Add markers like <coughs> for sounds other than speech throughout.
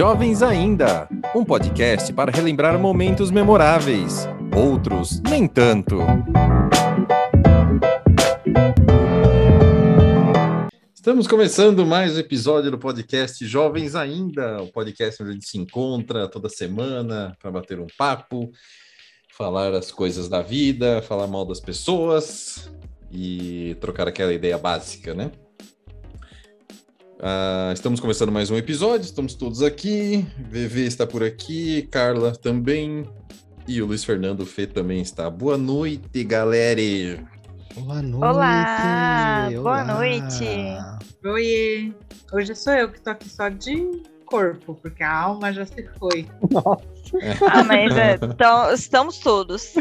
Jovens Ainda, um podcast para relembrar momentos memoráveis, outros nem tanto. Estamos começando mais um episódio do podcast Jovens Ainda, o podcast onde a gente se encontra toda semana para bater um papo, falar as coisas da vida, falar mal das pessoas e trocar aquela ideia básica, né? Ah, estamos começando mais um episódio, estamos todos aqui. VV está por aqui, Carla também. E o Luiz Fernando Fê também está. Boa noite, galera! Boa noite! Olá, boa noite. Oi, hoje sou eu que tô aqui só de corpo, porque a alma já se foi. Ah, mas é, <laughs> então, estamos todos.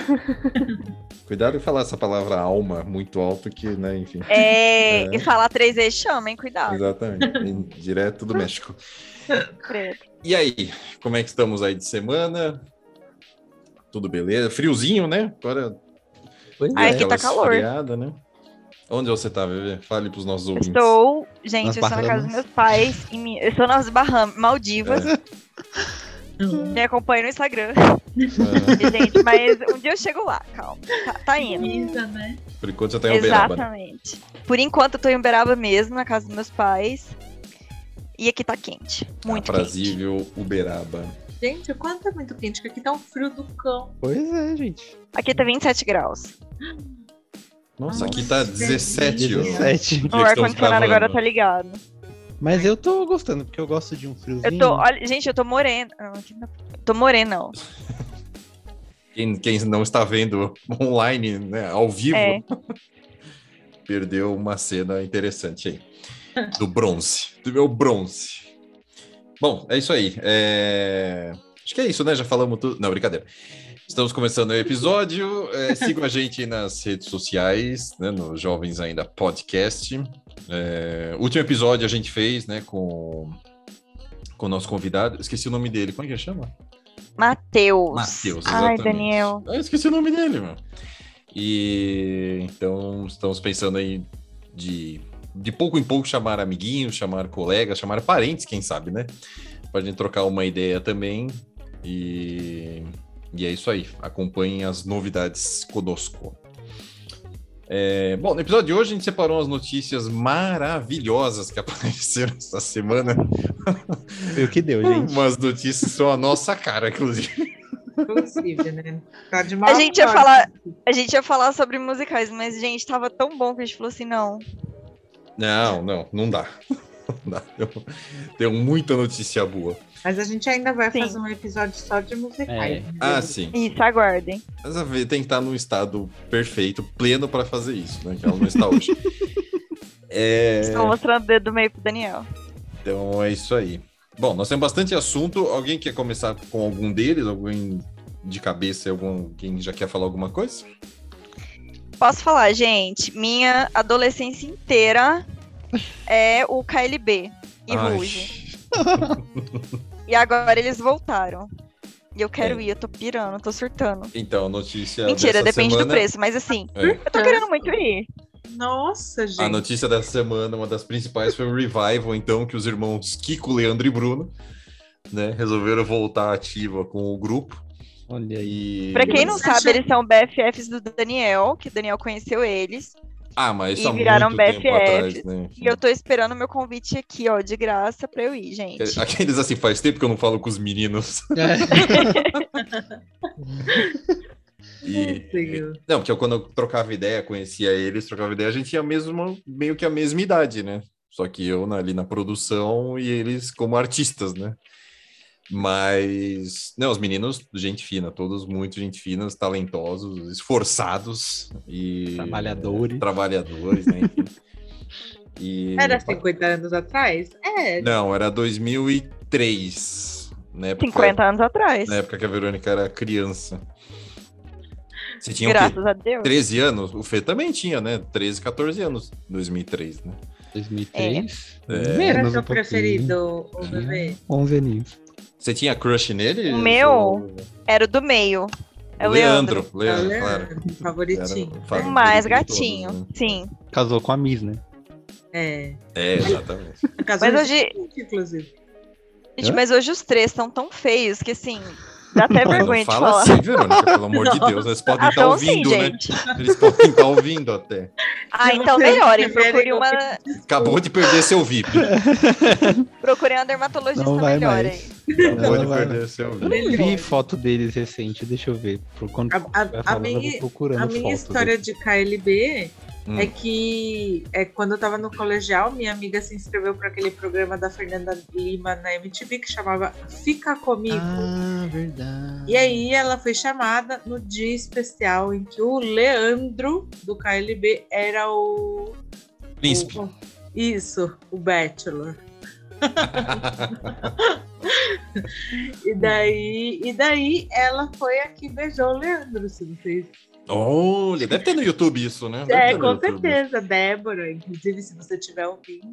Cuidado em falar essa palavra alma muito alto, que, né, enfim. É, É. E falar três vezes chama, hein? Cuidado. Exatamente, direto do México. Credo. E aí, como é que estamos aí de semana? Tudo beleza? Friozinho, né? Agora. Ai, é. aqui tá calor. esfriada, né? Onde você tá, Bebê? Fale pros nossos ouvintes. Estou, gente, Nas eu estou na casa dos meus pais. em eu estou nas Bahamas, Maldivas. É. Me acompanha no Instagram. E, <laughs> gente, mas um dia eu chego lá, calma. Tá, tá indo. Né? por enquanto você tá em Uberaba. né? Exatamente. Por enquanto eu tô em Uberaba mesmo, na casa dos meus pais. E aqui tá quente. Muito quente. Aprazível Uberaba. Gente, o quanto é muito quente, que aqui tá um frio do cão. Pois é, gente. Aqui tá 27 graus. Nossa, Nossa, aqui tá que 17, ó. delícia. 17. Dia que O ar-condicionado agora tá ligado. Mas eu tô gostando, porque eu gosto de um friozinho. Eu tô, olha, gente, eu tô morena. Tô morena, não. Quem, quem não está vendo online, né, ao vivo, É. <laughs> perdeu uma cena interessante aí. Do bronze. Do meu bronze. Bom, é isso aí. É, Acho que é isso, né? Já falamos tudo. Não, brincadeira. Estamos começando o episódio. É, sigam a gente nas redes sociais, né? No Jovens Ainda Podcast. É, último episódio a gente fez, né? Com, com o nosso convidado. Esqueci o nome dele. Como é que ele chama? Matheus. Matheus, Ai. Daniel. Ah, eu esqueci o nome dele, meu. E então estamos pensando aí de, de pouco em pouco chamar amiguinhos, chamar colegas, chamar parentes, quem sabe, né? Pra gente trocar uma ideia também. E, e é isso aí. Acompanhem as novidades conosco. É, bom, no episódio de hoje a gente separou umas notícias maravilhosas que <laughs> apareceram essa semana. Foi o que deu, gente. Umas notícias são a nossa cara, inclusive. Inclusive, né? Tá de mal A gente ia falar- A gente ia falar sobre musicais, mas, gente, tava tão bom que a gente falou assim, não. Não, não, não dá. <laughs> Não dá. Eu tenho muita notícia boa. Mas a gente ainda vai Sim. fazer um episódio só de musicais. É. né? Ah, sim. Isso, aguardem. Mas a ver tem que estar num estado perfeito, pleno para fazer isso, né? Que ela não está hoje. <laughs> É, Estou mostrando o dedo do meio pro Daniel. então é isso aí. Bom, nós temos bastante assunto. Alguém quer começar com algum deles? Alguém de cabeça? Algum, quem já quer falar alguma coisa? Posso falar, gente? Minha adolescência inteira é o KLB e Ai, Ruge. <laughs> E agora eles voltaram. E eu quero É. ir, eu tô pirando, tô surtando. Então, notícia. Mentira, dessa depende semana- do preço, mas assim, É. eu tô querendo muito ir. Nossa, gente. A notícia dessa semana, uma das principais, foi o revival, então, que os irmãos Kiko, Leandro e Bruno, né, resolveram voltar ativa com o grupo. Olha aí. Pra quem não sabe, eles são BFFs do Daniel, que o Daniel conheceu eles. Ah, mas isso e viraram muito tempo BFF. atrás, né? E eu tô esperando meu convite aqui, ó, de graça pra eu ir, gente. Aqueles assim, faz tempo que eu não falo com os meninos. <laughs> E... <laughs> Deus. Não, porque eu, quando eu trocava ideia, conhecia eles, trocava ideia, a gente tinha mesmo, meio que a mesma idade, né? Só que eu ali na produção e eles como artistas, né? Mas, não, os meninos, gente fina, todos muito gente finas, talentosos, esforçados e Trabalhadores. trabalhadores, né? <laughs> E... Era 50 anos atrás? É. Não, era 2003, né? 50 anos atrás. Na época que a Verônica era criança. Você tinha o quê? Graças a Deus. 13 anos? O Fê também tinha, né? 13, 14 anos, 2003, né? 2003. É. menos Era um seu pouquinho. preferido, o bebê? 11 aninhos. Você tinha crush nele? O meu? Ou- Era o do meio. É o Leandro. Leandro. Leandro, claro. Favoritinho. Era o mais gatinho. né? Sim. Casou com a Miss, né? É. É, exatamente. Casou Mas hoje- inclusive. Gente, Hã? mas hoje os três estão tão feios que assim, dá até Não, vergonha de fala falar. assim, Verônica, pelo amor de <laughs> Deus. Eles podem Ah, estar então sim, ouvindo, né? gente. Eles podem estar ouvindo até. Ah, então melhorem. Procure uma, Acabou de perder seu VIP. <laughs> procure uma dermatologista Não vai melhor mais. aí. Acabou de Não, vai, perder seu Eu VIP. nem vi foto deles recente, deixa eu ver. Por quando A, a- a eu minha, procurando a minha foto história de KLB Hum. é que é, quando eu tava no colegial, minha amiga se inscreveu para aquele programa da Fernanda Lima na MTV que chamava Fica Comigo. Ah, verdade. E aí ela foi chamada no dia especial em que o Leandro do KLB era o. Príncipe. o- isso, o Bachelor. <laughs> E daí, e daí ela foi a que beijou o Leandro, se vocês. Olha, deve ter no YouTube isso, né? Deve É, com YouTube. certeza, Débora. Inclusive, se você estiver ouvindo,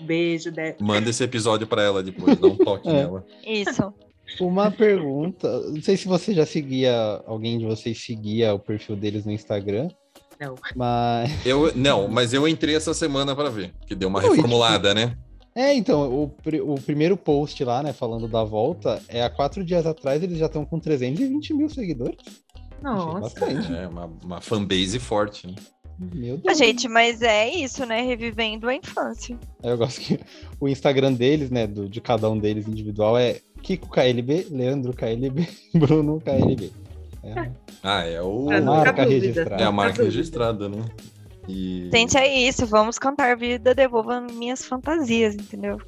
um beijo, Débora. Manda esse episódio pra ela depois, dá um toque <laughs> É. nela. Isso. Uma pergunta. Não sei se você já seguia, alguém de vocês seguia o perfil deles no Instagram. Não. Mas. Eu, não, mas eu entrei essa semana pra ver, que deu uma Ui, reformulada, né? É, então, o, o primeiro post lá, né, falando da volta, é há quatro dias atrás eles já estão com 320 mil seguidores. Nossa. bastante. É, uma, uma fanbase forte. Né? Meu Ah, Deus. gente, mas é isso, né? Revivendo a infância. Eu gosto que o Instagram deles, né, do, de cada um deles individual é Kiko KLB, Leandro KLB, <laughs> Bruno KLB. É, Ah, é o. Não marca registrada. É a marca registrada, né? E... Gente, é isso. Vamos cantar Vida Devolva Minhas Fantasias, entendeu?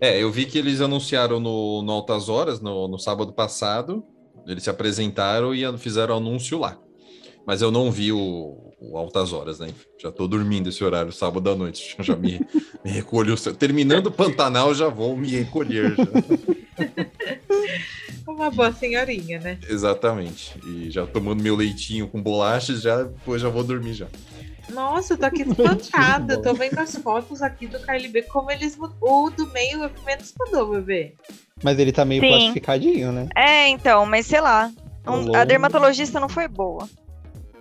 É, eu vi que eles anunciaram no, no Altas Horas, no, no sábado passado. Eles se apresentaram e fizeram anúncio lá. Mas eu não vi o, o Altas Horas, né? Já tô dormindo esse horário, sábado à noite. <laughs> Já me, me recolho. Terminando o Pantanal, já vou me recolher. <laughs> Uma boa senhorinha, né? Exatamente. E já tomando meu leitinho com bolachas, já depois já vou dormir já. Nossa, eu tô aqui <laughs> espantada. Tô vendo as fotos aqui do KLB, como eles mudou. O do meio é menos mudou, bebê. Mas ele tá meio Sim. plastificadinho, né? É, então, mas sei lá. Um- a dermatologista não foi boa.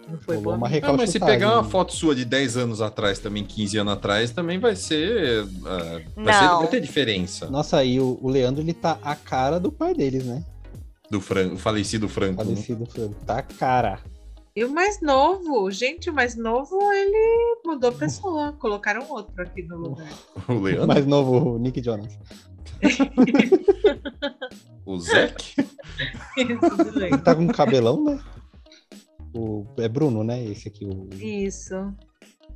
Não foi boa. uma. Ah, mas se pegar uma foto sua de 10 anos atrás, também 15 anos atrás, também vai ser. ah, vai, ser Não. vai ter diferença. Nossa, e o, o Leandro, ele tá a cara do pai deles, né? Do Fran, o falecido Franco. né? Falecido Franco. Tá a cara. E o mais novo, gente, o mais novo, ele mudou pessoa. <laughs> Colocaram outro aqui no lugar. O Leandro, Mais novo, o Nick Jonas. <laughs> o Zeke. <laughs> Ele tá com um cabelão, né? O, é Bruno, né? Esse aqui. O... Isso.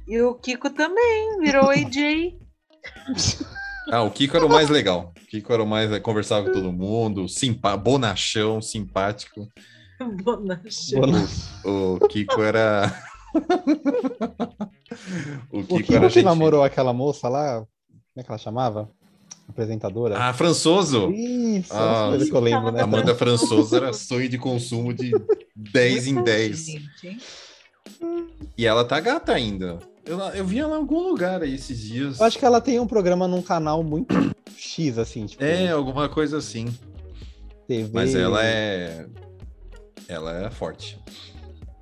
E o Kiko também virou AJ. Ah, o Kiko era o mais legal. O Kiko era o mais. Conversava com todo mundo, simpa, bonachão, simpático. <laughs> Bruno. O Kiko era. <laughs> o O Kiko Kiko era que gente. namorou aquela moça lá, como é que ela chamava? Apresentadora? Ah, Françoso. Isso, Ah, as coisas que eu lembro, né? Amanda Françoso era sonho de consumo de <laughs> 10 em 10. Gente, hein? E ela tá gata ainda. Eu, eu vi ela em algum lugar aí esses dias. Eu acho que ela tem um programa num canal muito X, assim, tipo, É, alguma coisa assim. TV. Mas ela é. Ela é forte.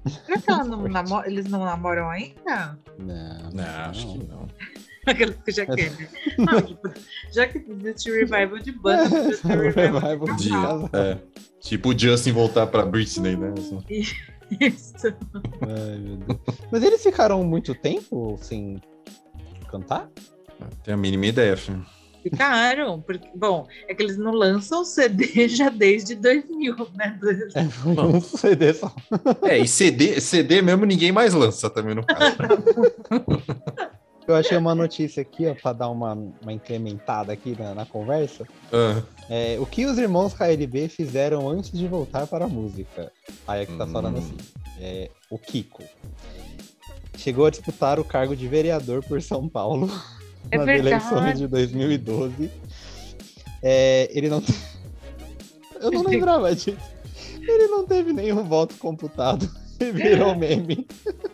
Será que ela não namo- eles não namoram ainda? Não, Não, acho que não. <laughs> Aquela que já quer? <laughs> Não, tipo, já que existe revival de banda, <laughs> podia ter revival de casal. é. Tipo o Justin voltar pra Britney, né? Isso. Ai, meu Deus. Mas eles ficaram muito tempo sem cantar? Tem a mínima ideia, filho. Ficaram, porque, bom, é que eles não lançam CD <laughs> já desde 2000, né? É, um CD só. É, e CD, CD mesmo ninguém mais lança também no caso. <laughs> Eu achei uma notícia aqui, ó, pra dar uma, uma incrementada aqui na, na conversa. Ah, É, o que os irmãos KLB fizeram antes de voltar para a música? Aí é que tá falando Hum. assim. É, o Kiko. Chegou a disputar o cargo de vereador por São Paulo <laughs> É nas verdade. eleições de 2012. É, ele não. <laughs> Eu não lembrava disso. Ele não teve nenhum voto computado <laughs> e virou meme.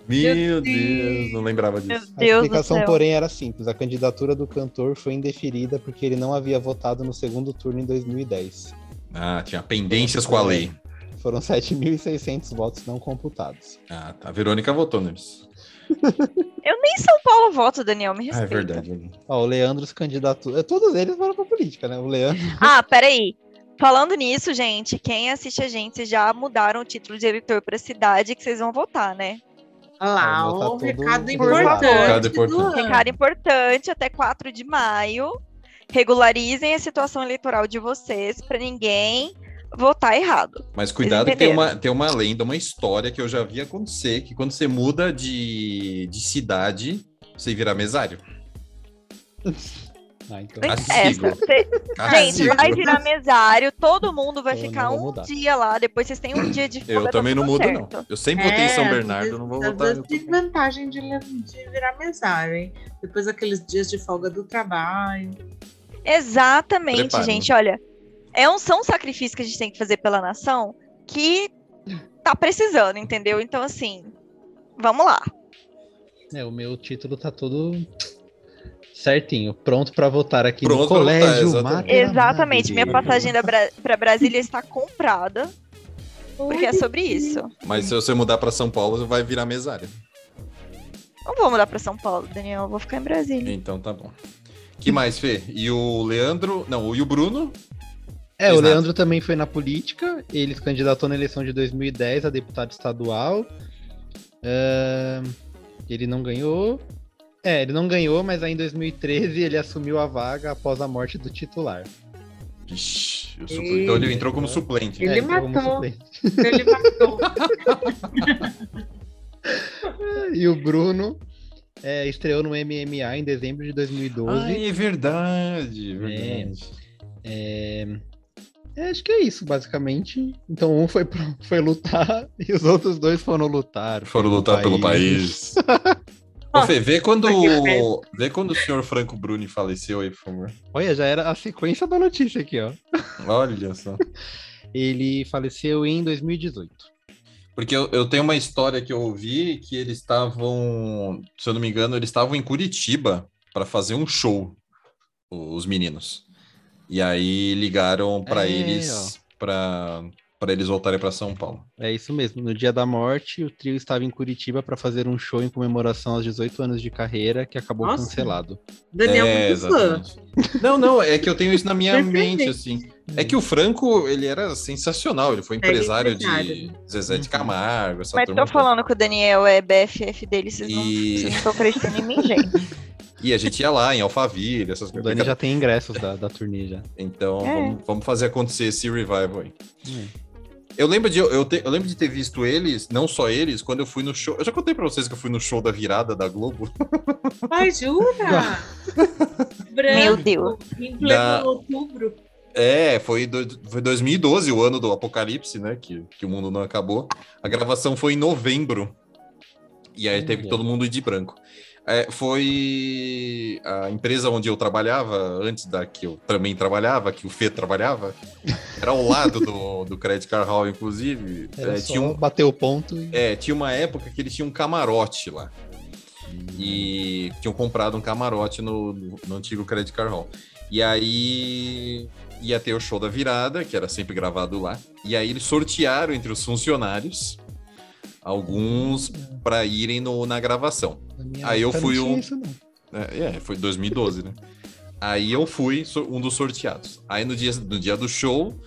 meu Deus, não lembrava disso. A explicação, porém, era simples. A candidatura do cantor foi indeferida porque ele não havia votado no segundo turno em 2010. Ah, tinha pendências com a lei. Foram 7.600 votos não computados. Ah, tá. A Verônica votou neles. <laughs> Eu nem São Paulo voto, Daniel, me Ah, é respeita. verdade. Ó, o Leandro se candidatou. é, Todos eles foram pra política, né? O Leandro. <laughs> Ah, peraí. Falando nisso, gente, quem assiste a gente, vocês já mudaram o título de eleitor pra cidade que vocês vão votar, né? Olha lá, É, o meu tá recado importante. Recado do importante. Recado importante, até 4 de maio. Regularizem a situação eleitoral de vocês pra ninguém votar errado. Mas cuidado que tem uma, tem uma lenda, uma história que eu já vi acontecer, que quando você muda de, de cidade, você vira mesário. Ah, então. Castigo. Essa. Cê- Gente, vai virar mesário, todo mundo vai Eu ficar um mudar. dia lá, depois vocês têm um dia de folga. Eu tá também não mudo, certo. não. Eu sempre votei em São É, Bernardo, não vou votar. Tem vantagem de, de virar mesário, hein? Depois daqueles dias de folga do trabalho. Exatamente, Prepara. gente. Olha, é um, são sacrifícios que a gente tem que fazer pela nação que tá precisando, entendeu? Então, assim, vamos lá. É, o meu título tá todo certinho, pronto pra votar aqui Pronto no pra votar, colégio. exatamente. Exatamente. Minha passagem Bra pra Brasília está comprada, porque é sobre isso. Mas se você mudar para São Paulo, você vai virar mesário. Não vou mudar pra São Paulo, Daniel. Eu vou ficar em Brasília. Então tá bom. que mais, Fê? E o Leandro. Não, e o Bruno? É, o Exato. Leandro também foi na política, ele se candidatou na eleição de 2010 a deputado estadual. Ahn, ele não ganhou. É, ele não ganhou, mas aí em 2013 ele assumiu a vaga após a morte do titular. Ixi, o supl- então ele entrou como suplente. Ele É, entrou como matou. suplente. Ele matou. <laughs> E o Bruno é, estreou no MMA em dezembro de 2012. Ah, é verdade, verdade. É, é, acho que é isso, basicamente. Então um foi, pro- foi lutar <laughs> e os outros dois foram lutar. Foram lutar pelo país. <laughs> Ô, Fê, vê quando, vê quando o senhor Franco Bruni faleceu aí, por favor. Olha, já era a sequência da notícia aqui, ó. Olha só. <laughs> Ele faleceu em 2018. Porque eu, eu tenho uma história que eu ouvi que eles estavam, se eu não me engano, eles estavam em Curitiba para fazer um show, os meninos. E aí ligaram para É, eles para para eles voltarem para São Paulo. É isso mesmo. No dia da morte, o trio estava em Curitiba para fazer um show em comemoração aos 18 anos de carreira, que acabou Nossa. cancelado. Daniel é, exatamente. Não, não, é que eu tenho isso na minha mente, assim. É que o Franco, ele era sensacional, ele foi empresário, empresário. de Zezé de Uhum. Camargo, essa Mas turma tô falando que o Daniel é BFF dele, vocês não E- não estão crescendo em mim, gente. <laughs> E a gente ia lá em Alphaville, essas O coisas. Dani já tem ingressos da, da turnê já. Então, É. vamos, vamos fazer acontecer esse revival aí. Hum. Eu lembro, de, eu, te- eu lembro de ter visto eles, não só eles, quando eu fui no show. Eu já contei pra vocês que eu fui no show da virada da Globo. <laughs> Ai, jura? Branco, Meu Deus. Em pleno Da- outubro. É, foi, do, foi 2012, o ano do apocalipse, né? Que, que o mundo não acabou. A gravação foi em novembro. E aí teve que todo mundo ir de branco. É, foi a empresa onde eu trabalhava, antes da que eu também trabalhava, que o Fê trabalhava, era ao lado do, <laughs> do Credit Card Hall, inclusive. Era É, tinha, um, bater o ponto e... é, tinha uma época que eles tinham um camarote lá. E tinham comprado um camarote no, no, no antigo Credit Card Hall. E aí ia ter o show da virada, que era sempre gravado lá. E aí eles sortearam entre os funcionários alguns para irem no, na gravação. Na Aí eu fui um- isso. É, é, foi 2012, né? Aí eu fui um dos sorteados. Aí no dia, no dia do show,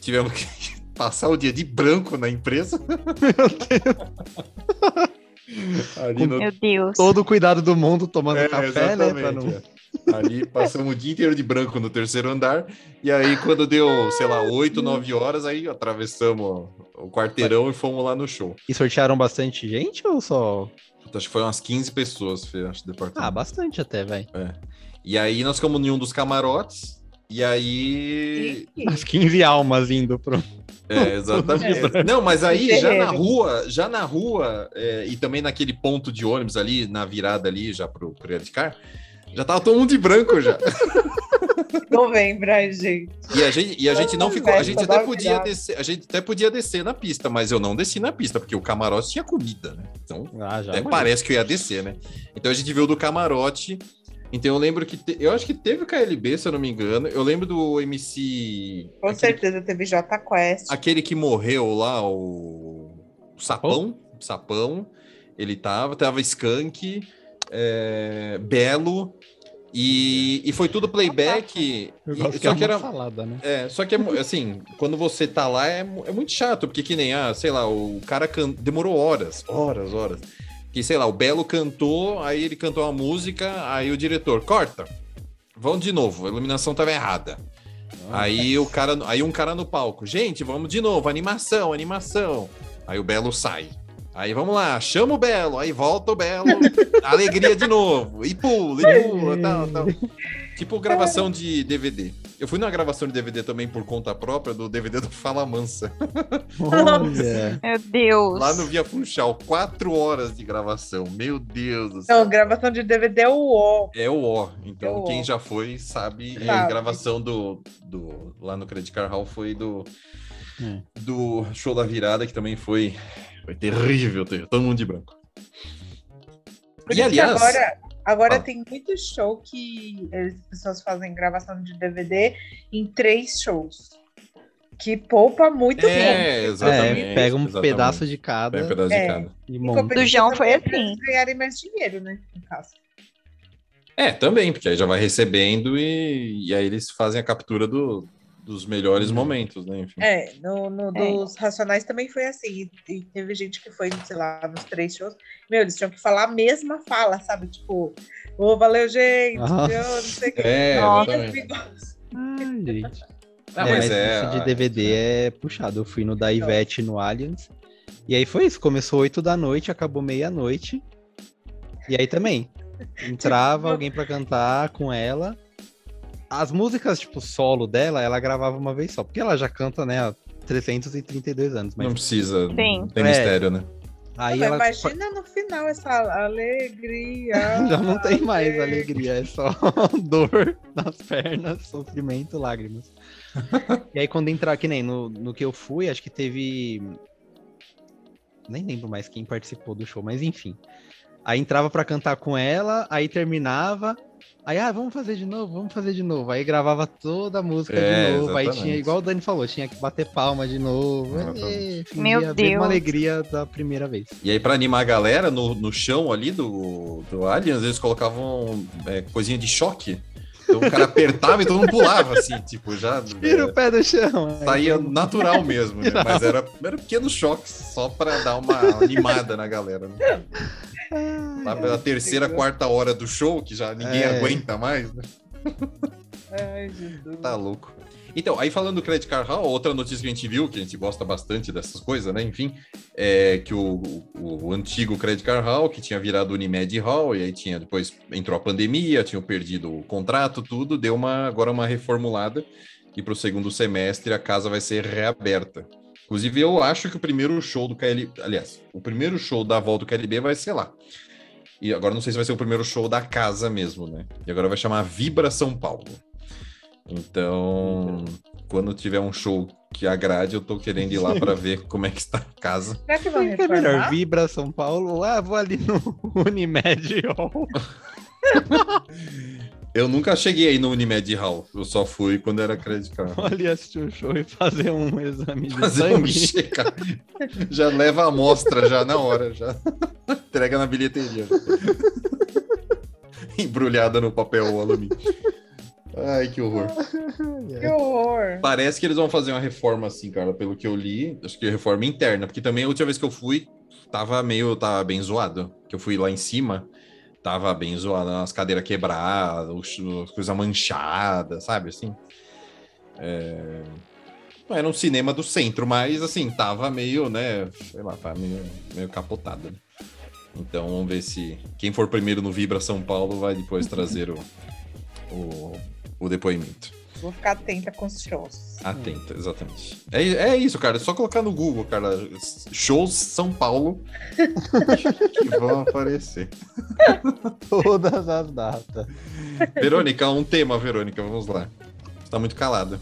tivemos que <laughs> passar o dia de branco na empresa. <laughs> Ali no Meu Deus. Todo o cuidado do mundo tomando É, café, né? Não... é. Ali passamos o dia inteiro de branco no terceiro andar. E aí, quando deu, sei lá, 8, 9 horas, aí atravessamos o quarteirão e fomos lá no show. E sortearam bastante gente ou só... Acho que foi umas 15 pessoas, Fê, acho, do Ah, departamento. bastante até, velho. E aí nós ficamos em um dos camarotes. E aí. As 15 almas indo pro... É, exatamente. <laughs> Não, mas aí já na rua, já na rua, é, e também naquele ponto de ônibus ali, na virada ali, já pro, pro Credit Car, já tava todo mundo de branco já. <laughs> <laughs> Novembro, ai, gente. E a gente, e a gente não ficou. A gente até podia descer, a gente até podia descer na pista, mas eu não desci na pista, porque o camarote tinha comida, né? Então, Ah, até mas- parece que eu ia descer, né? Então a gente viu do camarote. Então eu lembro que. te- eu acho que teve o KLB, se eu não me engano. Eu lembro do MC. Com aquele, certeza teve J Quest. aquele que morreu lá, o. o Sapão. Sapão. Ele tava, tava Skank, é, Belo, e, e foi tudo playback. Eu e- só é que uma era. salada, né? É, só que é assim, quando você tá lá é, é muito chato, porque que nem, ah, sei lá, o cara can... demorou horas, horas, horas. Que, sei lá, o Belo cantou, aí ele cantou uma música, aí o diretor, corta, vamos de novo, a iluminação tava errada. Aí o cara, aí um cara no palco, gente, vamos de novo, animação, animação. Aí o Belo sai. Aí vamos lá, chama o Belo, aí volta o Belo, <laughs> alegria de novo, e pula, e pula, tal, tal. Tipo gravação de DVD. Eu fui numa gravação de DVD também por conta própria do DVD do Fala Mansa, <laughs> Olha. Meu Deus. lá no Via Funchal, quatro horas de gravação, meu Deus do céu. Não, gravação de DVD é o O. É o O. É Então, o quem O. já foi sabe. E Sabe. a gravação do, do. Lá no Credit Car Hall foi do. É. Do show da virada, que também foi. Foi terrível, terrível. Todo mundo de branco. Por E, isso que aliás- agora, agora Ah. tem muito show que as pessoas fazem gravação de DVD em três shows. Que poupa muito tempo. É, exatamente. É, pega um exatamente. pedaço de cada Pega um pedaço de É. cada. e monta. Do João foi assim. eles ganharem mais dinheiro, né? No caso. É, também, porque aí já vai recebendo e, e aí eles fazem a captura do, dos melhores Uhum. momentos, né? Enfim. É, no, no É. dos Racionais também foi assim. E, teve gente que foi, sei lá, nos três shows. Meu, eles tinham que falar a mesma fala, sabe? Tipo, ô, valeu, gente. Eu não sei o que. <laughs> É, Nossa. Ai, gente. Ah, é, mas é. isso de DVD é puxado. Eu fui no da Ivete no Allianz. E aí foi isso. Começou 8 da noite, acabou meia-noite. E aí também. Entrava <laughs> alguém pra cantar com ela. As músicas, tipo, solo dela, ela gravava uma vez só. Porque ela já canta, né, há 332 anos. Mas Não precisa. Sim. Não tem É. mistério, né? aí ela. Imagina no final essa alegria. <laughs> Já não tem mais alegria, é só <laughs> dor nas pernas, sofrimento, lágrimas. <laughs> e aí, quando entrar, que nem no, no que eu fui, acho que teve. Nem lembro mais quem participou do show, mas enfim. Aí entrava pra cantar com ela, aí terminava. Aí, ah, vamos fazer de novo, vamos fazer de novo. Aí gravava toda a música É, de novo. Aí exatamente. tinha, igual o Dani falou, tinha que bater palma de novo. Fingia Meu a mesma Deus. alegria da primeira vez. E aí, pra animar a galera, no, no chão ali do, do Aliens, eles colocavam é, coisinha de choque. Então o cara <laughs> apertava e todo mundo pulava, assim, tipo, já. Tira o é, pé do chão. é. saía natural mesmo, né? Mas era, era pequenos choques só pra dar uma animada na galera. Né? <laughs> Lá pela terceira, quarta hora do show, que já ninguém É. aguenta mais, né? <laughs> Ai, Jesus. Tá louco. Então, aí falando do Credit Card Hall, outra notícia que a gente viu, que a gente gosta bastante dessas coisas, né? Enfim, é que o, o, o antigo Credit Card Hall, que tinha virado Unimed Hall, e aí tinha, depois entrou a pandemia, tinham perdido o contrato, tudo, deu uma agora uma reformulada, e para o segundo semestre a casa vai ser reaberta. Inclusive, eu acho que o primeiro show do KLB, aliás, o primeiro show da volta do KLB vai ser lá. E agora não sei se vai ser o primeiro show da casa mesmo, né? E agora vai chamar Vibra São Paulo. Então, quando tiver um show que agrade, eu tô querendo ir lá para <laughs> ver como é que está a casa. Será que que é melhor? Vibra São Paulo? Ah, vou ali no <laughs> Unimed Hall. <laughs> Eu nunca cheguei aí no Unimed Hall. Eu só fui quando era Credit Card. <laughs> Vou ali assistir o show e fazer um exame de Fazer um sangue. checa. Já leva a amostra já na hora, já. Entrega na bilheteria. <laughs> Embrulhada no papel alumínio. Ai, que horror. <laughs> Que horror. Parece que eles vão fazer uma reforma assim, cara, pelo que eu li. Acho que reforma interna, porque também a última vez que eu fui, tava meio, tava bem zoado. Que eu fui lá em cima, tava bem zoado, as cadeiras quebradas, as coisas manchadas, sabe, assim. É... Não era um cinema do centro, mas assim, tava meio, né, sei lá, tava meio, meio capotado. né? Então vamos ver se quem for primeiro no Vibra São Paulo vai depois trazer o, o, o depoimento. Vou ficar atenta com os shows. Atenta, exatamente. É, é isso, cara. É só colocar no Google, cara. Shows São Paulo <laughs> que vão aparecer. <laughs> Todas as datas. Verônica, um tema, Verônica. Vamos lá. Você tá muito calada.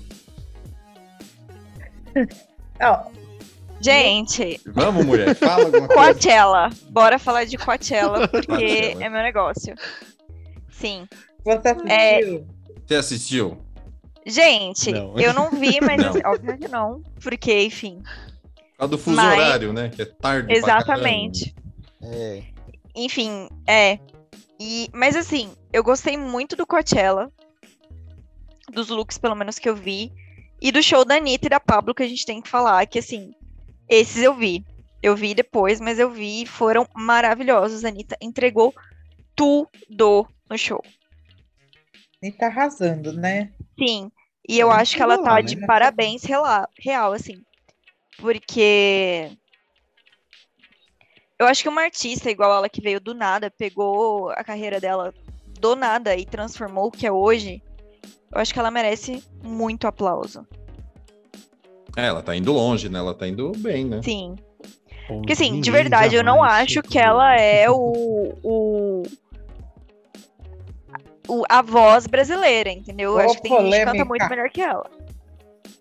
Ó, Gente, Vamos, mulher. Fala alguma coisa. Coachella. Bora falar de Coachella, <laughs> porque Coachella. é meu negócio. Sim. você assistiu? É. Você assistiu? Gente, Não. eu não vi, mas Não. óbvio que não. Porque, enfim. A do fuso Mas- horário, né? Que é tarde pra Exatamente. É. Enfim, é. E, mas assim, eu gostei muito do Coachella. Dos looks, pelo menos, que eu vi. E do show da Anitta e da Pablo, que a gente tem que falar, que assim, esses eu vi. Eu vi depois, mas eu vi e foram maravilhosos. A Anitta entregou tudo no show. Tá arrasando, né? Sim. E eu acho que ela tá né? de parabéns real, real, assim. Porque. Eu acho que uma artista igual ela que veio do nada, pegou a carreira dela do nada e transformou o que é hoje. Eu acho que ela merece muito aplauso. É, ela tá indo longe, né? Ela tá indo bem, né? Sim. Porque assim, de verdade, eu não acho que ela é <laughs> o, o, o- a voz brasileira, entendeu? Eu Ô, acho que tem gente que canta polêmica. muito melhor que ela.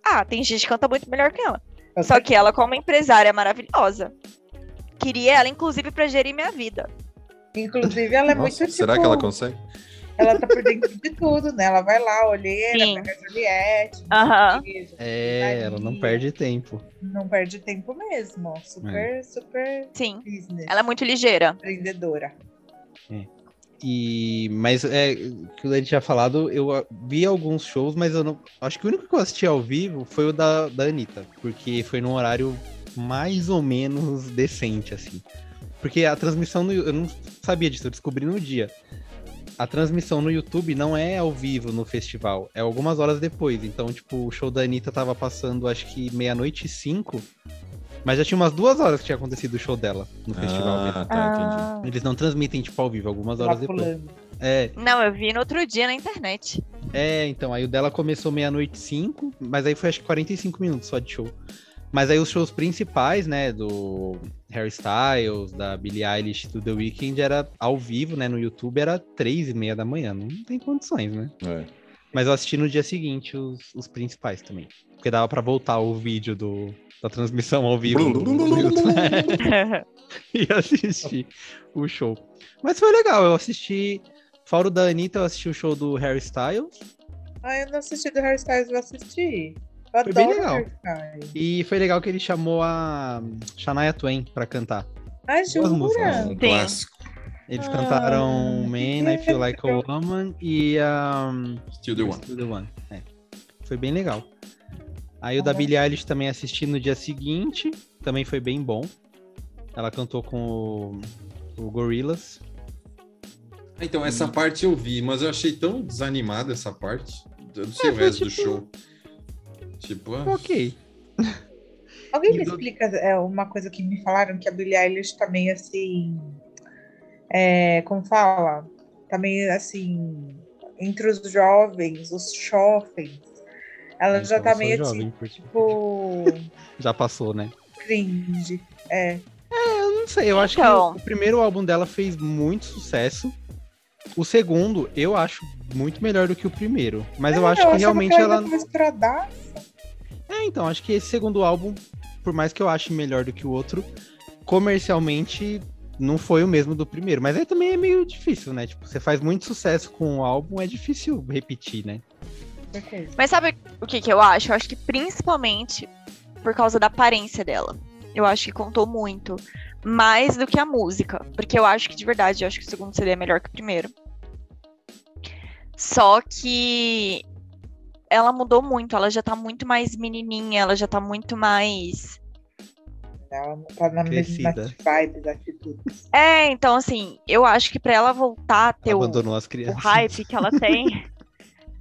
Ah, tem gente que canta muito melhor que ela. Eu Só sei- que ela, como empresária, é maravilhosa. Queria ela, inclusive, pra gerir minha vida. Inclusive, ela é Nossa, muito será tipo, que ela consegue? ela tá por dentro de tudo, né? Ela vai lá, olheira, Sim. pega a Juliette, Aham. beijo, É, ela não perde tempo. Não perde tempo mesmo. Super, super Sim. business. Ela é muito ligeira. empreendedora. E, mas é, que o Lady tinha falado, eu vi alguns shows, mas eu não. Acho que o único que eu assisti ao vivo foi o da, da Anitta, porque foi num horário mais ou menos decente, assim. Porque a transmissão no, eu não sabia disso, eu descobri no dia. A transmissão no YouTube não é ao vivo no festival, é algumas horas depois. Então, tipo, o show da Anitta tava passando acho que meia-noite e cinco, mas já tinha umas duas horas que tinha acontecido o show dela no festival. mesmo. Ah, tá, entendi. Ah. Eles não transmitem, tipo, ao vivo, algumas horas depois. pulando. É, Não, eu vi no outro dia na internet. é, então, aí o dela começou meia-noite e cinco, mas aí foi acho que 45 minutos só de show. Mas aí os shows principais, né, do Harry Styles, da Billie Eilish, do The Weeknd, era ao vivo, né, no YouTube, era três e meia da manhã, não tem condições, né? É. Mas eu assisti no dia seguinte os, os principais também, porque dava pra voltar o vídeo do, da transmissão ao vivo e assistir o show. Mas foi legal, eu assisti, fora o da Anitta, eu assisti o show do Harry Styles, Ah, eu não assisti do Hairstyles, vou assistir. Eu Foi bem legal. E foi legal que ele chamou a Shania Twain pra cantar. Ah, jura? músicas. Um clássico. Eles Ah, cantaram Man, I Feel Like a. Woman e um, Still the one. Still the One. É. Foi bem legal. Aí o da. Billie Eilish também assisti no dia seguinte, também foi bem bom. Ela cantou com o, o Gorillaz. Ah, Então, essa parte eu vi, mas eu achei tão desanimada essa parte. Eu não sei É, o resto do tipo- show. Tipo, ah, Ok. <laughs> Alguém me do- explica é, uma coisa que me falaram que a Billie Eilish tá meio assim. É, como fala? Tá meio assim. Entre os jovens, os jovens. Ela já tá eu meio jovem, tipo, porque <laughs> Já passou, né? cringe. É. Eu não sei, eu acho Então. que o primeiro álbum dela fez muito sucesso. O segundo, eu acho muito melhor do que o primeiro. Mas eu É, acho que achava realmente ela. ela. estouradaça. É, então, acho que esse segundo álbum, por mais que eu ache melhor do que o outro, comercialmente não foi o mesmo do primeiro. Mas aí também é meio difícil, né? Tipo, você faz muito sucesso com um álbum, é difícil repetir, né? Mas sabe o que, que eu acho? Eu acho que principalmente por causa da aparência dela. Eu acho que contou muito. Mais do que a música. Porque eu acho que, de verdade, eu acho que o segundo CD é melhor que o primeiro. Só que ela mudou muito. Ela já tá muito mais menininha. Ela já tá muito mais. Ela não tá na mesma Crescida. vibe das atitudes. É, então, assim, eu acho que pra ela voltar a ter o, as o crianças. hype que ela tem, <laughs>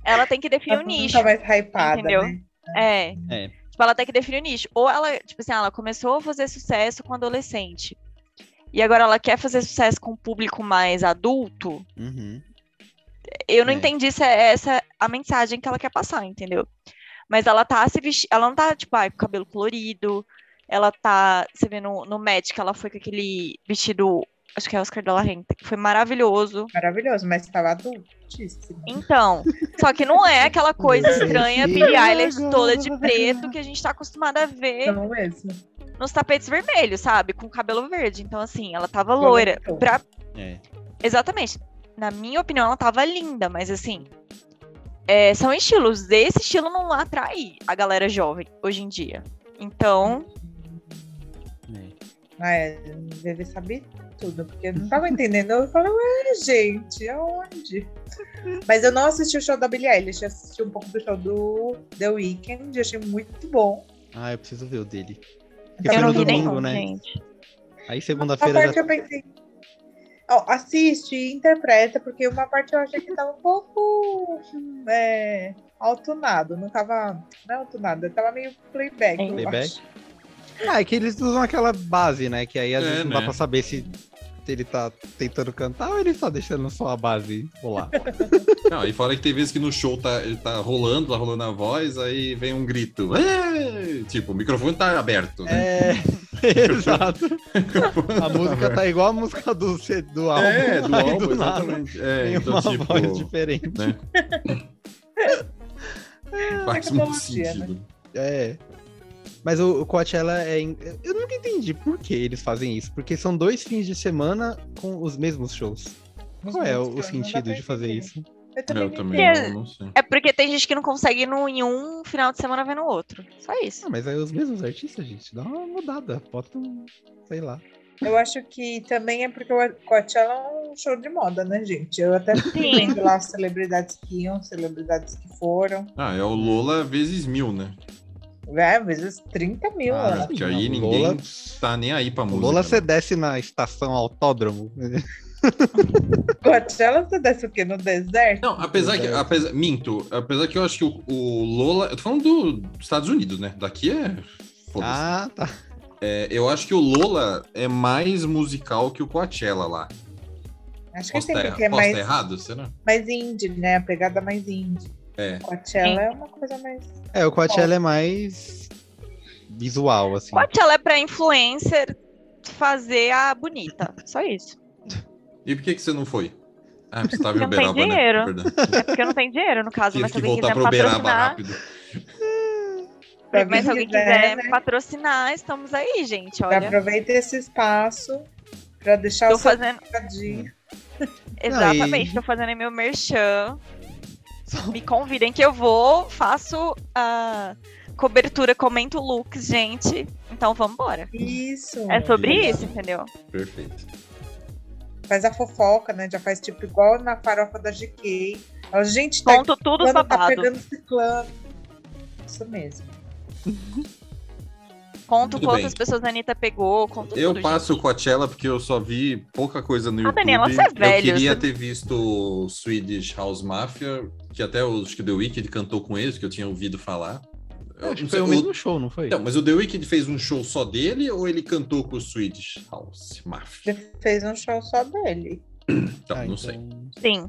ela tem que definir Ela o não nicho. tá mais hypada, entendeu? né? É. É. Tipo, ela tem que definir o nicho. Ou ela, tipo assim, ela começou a fazer sucesso com adolescente. E agora ela quer fazer sucesso com um público mais adulto. Uhum. Eu não É. entendi se é essa a mensagem que ela quer passar, entendeu? Mas ela tá se vestindo. Ela não tá, tipo, ai, com cabelo colorido. Ela tá. Você vê no, no match que ela foi com aquele vestido. Acho que é Oscar de la Renta, que foi maravilhoso. Maravilhoso, mas tava adultíssimo. Então, só que não é aquela coisa estranha, Billie Eilish toda de preto que a gente tá acostumado a ver Não mesmo. nos tapetes vermelhos, sabe? Com cabelo verde. Então, assim, ela tava loira. Pra... É. Exatamente. Na minha opinião, ela tava linda, mas assim. é, são estilos. Esse estilo não atrai a galera jovem hoje em dia. Então, É. Ah, é, deve saber tudo, porque eu não tava entendendo. Eu falei, ué, gente, aonde? Mas eu não assisti o show da Billie Eilish, eu assisti um pouco do show do The Weeknd, achei muito bom. Ah, eu preciso ver o dele. Porque Então, foi Eu no não vi domingo, nenhum, né? gente. Aí Uma segunda-feira parte já... eu pensei. Ó, assiste e interpreta, porque uma parte eu achei que tava um pouco é, altunado. Não tava. Não é altunado, tava meio playback. eu Playback? Ah, é que eles usam aquela base, né? Que aí às É, vezes não dá né? pra saber se ele tá tentando cantar ou ele tá deixando só a base rolar. <laughs> Não, e fora que tem vezes que no show tá, ele tá rolando, tá rolando a voz, aí vem um grito. "É!" Tipo, o microfone tá aberto, né? É, <laughs> exato. <laughs> A música tá igual a música do, do álbum. É, do álbum, nada exatamente. É, Tem então, uma tipo, voz diferente. né? Faz tecnologia, muito né? sentido. É. Mas o, o Coachella é. em- Eu nunca entendi por que eles fazem isso. Porque são dois fins de semana com os mesmos shows. Qual é o, o sentido de fazer isso? Eu também, Eu não também não, não sei. É porque tem gente que não consegue ir no, em um final de semana ver no outro. Só isso. Ah, mas é os mesmos artistas, gente. Dá uma mudada. Bota um. Sei lá. Eu acho que também é porque o Coachella é um show de moda, né, gente? Eu até fiquei vendo lá as celebridades que iam, celebridades que foram. Ah, é o Lola vezes mil, né? É, às vezes 30 mil, Ah, né? Que Não, aí ninguém Lola- tá nem aí pra O música. Lola, né? você desce na estação autódromo. <laughs> Coachella você desce o quê? No deserto? Não, apesar que. Apesar, minto, apesar que eu acho que o, o Lola. Eu tô falando do- dos Estados Unidos, né? Daqui é. Ah, tá. É, eu acho que o Lola é mais musical que o Coachella lá. Acho que Posso sim, estar porque é posso mais, tá errado? Será? mais indie, né? A pegada mais indie. É. Coachella é uma coisa mais. É, o Coachella é mais visual, assim. Coachella é pra influencer fazer a bonita. Só isso. E por que, que você não foi? Ah, porque você tava em Não tem Uberaba, né? dinheiro. Verdade. É porque eu não tenho dinheiro, no caso, Tive mas se que alguém voltar quiser Uberaba patrocinar. rápido. <laughs> Pra Mas se alguém quiser, quiser né? patrocinar, estamos aí, gente. Olha, Aproveita esse espaço pra deixar tô o seu fazendo. Exatamente, e- tô fazendo aí meu merchan. Me convidem que eu vou, faço a cobertura, comento looks, gente. Então vamos embora. Isso. É sobre Isso. isso, entendeu? Perfeito. Faz a fofoca, né? Já faz tipo igual na farofa da GK. A gente tá Conto tudo os Fulano tá pegando ciclano. Isso mesmo. <laughs> Conto Tudo quantas bem. pessoas a Anitta pegou, conto Eu tudo. passo o gente. Coachella porque eu só vi pouca coisa no Ah, YouTube. Daniela, você é velho, eu queria você- ter visto o Swedish House Mafia, que até o, acho que o The Weeknd cantou com eles, que eu tinha ouvido falar. Eu Acho que foi o o- mesmo show, não foi? Não, mas o The Weeknd fez um show só dele ou ele cantou com o Swedish House Mafia? Ele fez um show só dele. Então, <coughs> Ah, não então- sei. Sim.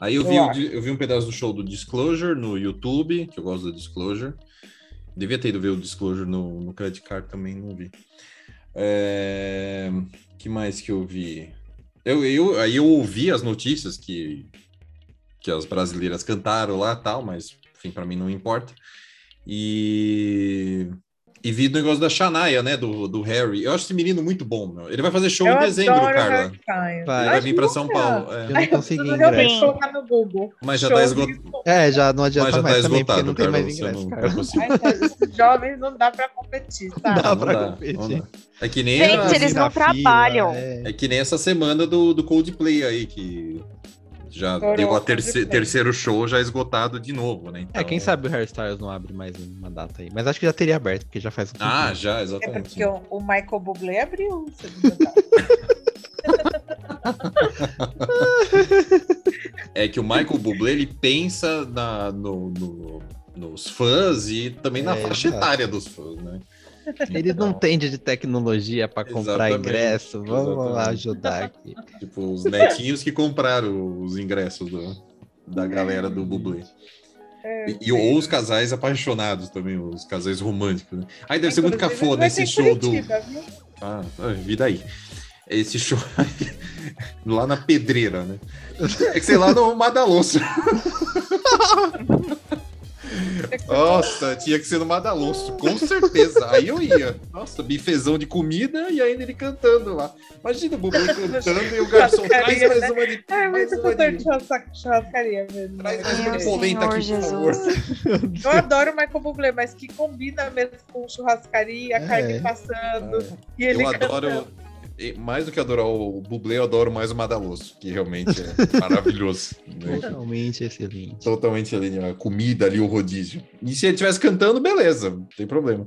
Aí eu vi, eu vi um pedaço do show do Disclosure no YouTube, que eu gosto do Disclosure. Devia ter ido ver o Disclosure no, no Credit Card também, não vi. É... que mais que eu vi? Eu, eu, aí eu ouvi as notícias que, que as brasileiras cantaram lá tal, mas enfim, para mim não importa. E, e vi o negócio da Shania, né, do, do Harry. Eu acho esse menino muito bom, meu. Ele vai fazer show eu em dezembro, Styles. Ele Vai. vai Ai, vir para São? Paulo. é. Eu não consegui ingresso. colocar no Google. Mas já Show tá esgotado. É, já não adianta Mas já mais tá também, porque esgotado, não tem Carla. mais ingresso, não cara. é. Ai, cara, jovens não dá pra competir, tá? Dá Não pra dá, competir. não dá. É que nem Gente, a- eles não fila, trabalham. é. é que nem essa semana do, do Coldplay aí que já Estourou deu a o terce- terceiro show já esgotado de novo, né? É, quem Então- sabe o Hairstyles não abre mais uma data aí. Mas acho que já teria aberto, porque já faz um Ah, tempinho. já, É exatamente. porque o, o Michael Bublé abriu o segundo data. <laughs> É que o Michael Bublé ele pensa na, no, no- nos fãs e também na É, faixa exato. etária dos fãs, né? Eles não entendem de tecnologia pra comprar ingresso. Vamos lá exatamente. ajudar aqui. Tipo, os netinhos que compraram os ingressos do- da galera do Bublé. É, E, ou os casais apaixonados também, os casais românticos, né? Aí deve ser muito cafona esse show do. Viu? Ah, ah, vida aí. Esse show <laughs> lá na pedreira, né? É que sei lá no Madalonso. <laughs> Nossa, tinha que ser no Madalonso, com certeza. Aí eu ia. Nossa, bifezão de comida e ainda ele cantando lá. Imagina o Bublé cantando e o garçom traz mais uma de. É mais muito uma cantor de- de churrasca- churrascaria mesmo. Traz mais Meu uma de polenta aqui, Senhor por favor. Jesus. Eu adoro o Michael Bublé, mas que combina mesmo com churrascaria, É. carne passando. E ele Eu adoro, cantando. E mais do que adorar o Bublé, eu adoro mais o Madaloso, que realmente é <laughs> maravilhoso. né? Totalmente excelente. Totalmente ali, a comida ali, o rodízio. E se ele estivesse cantando, beleza, não tem problema.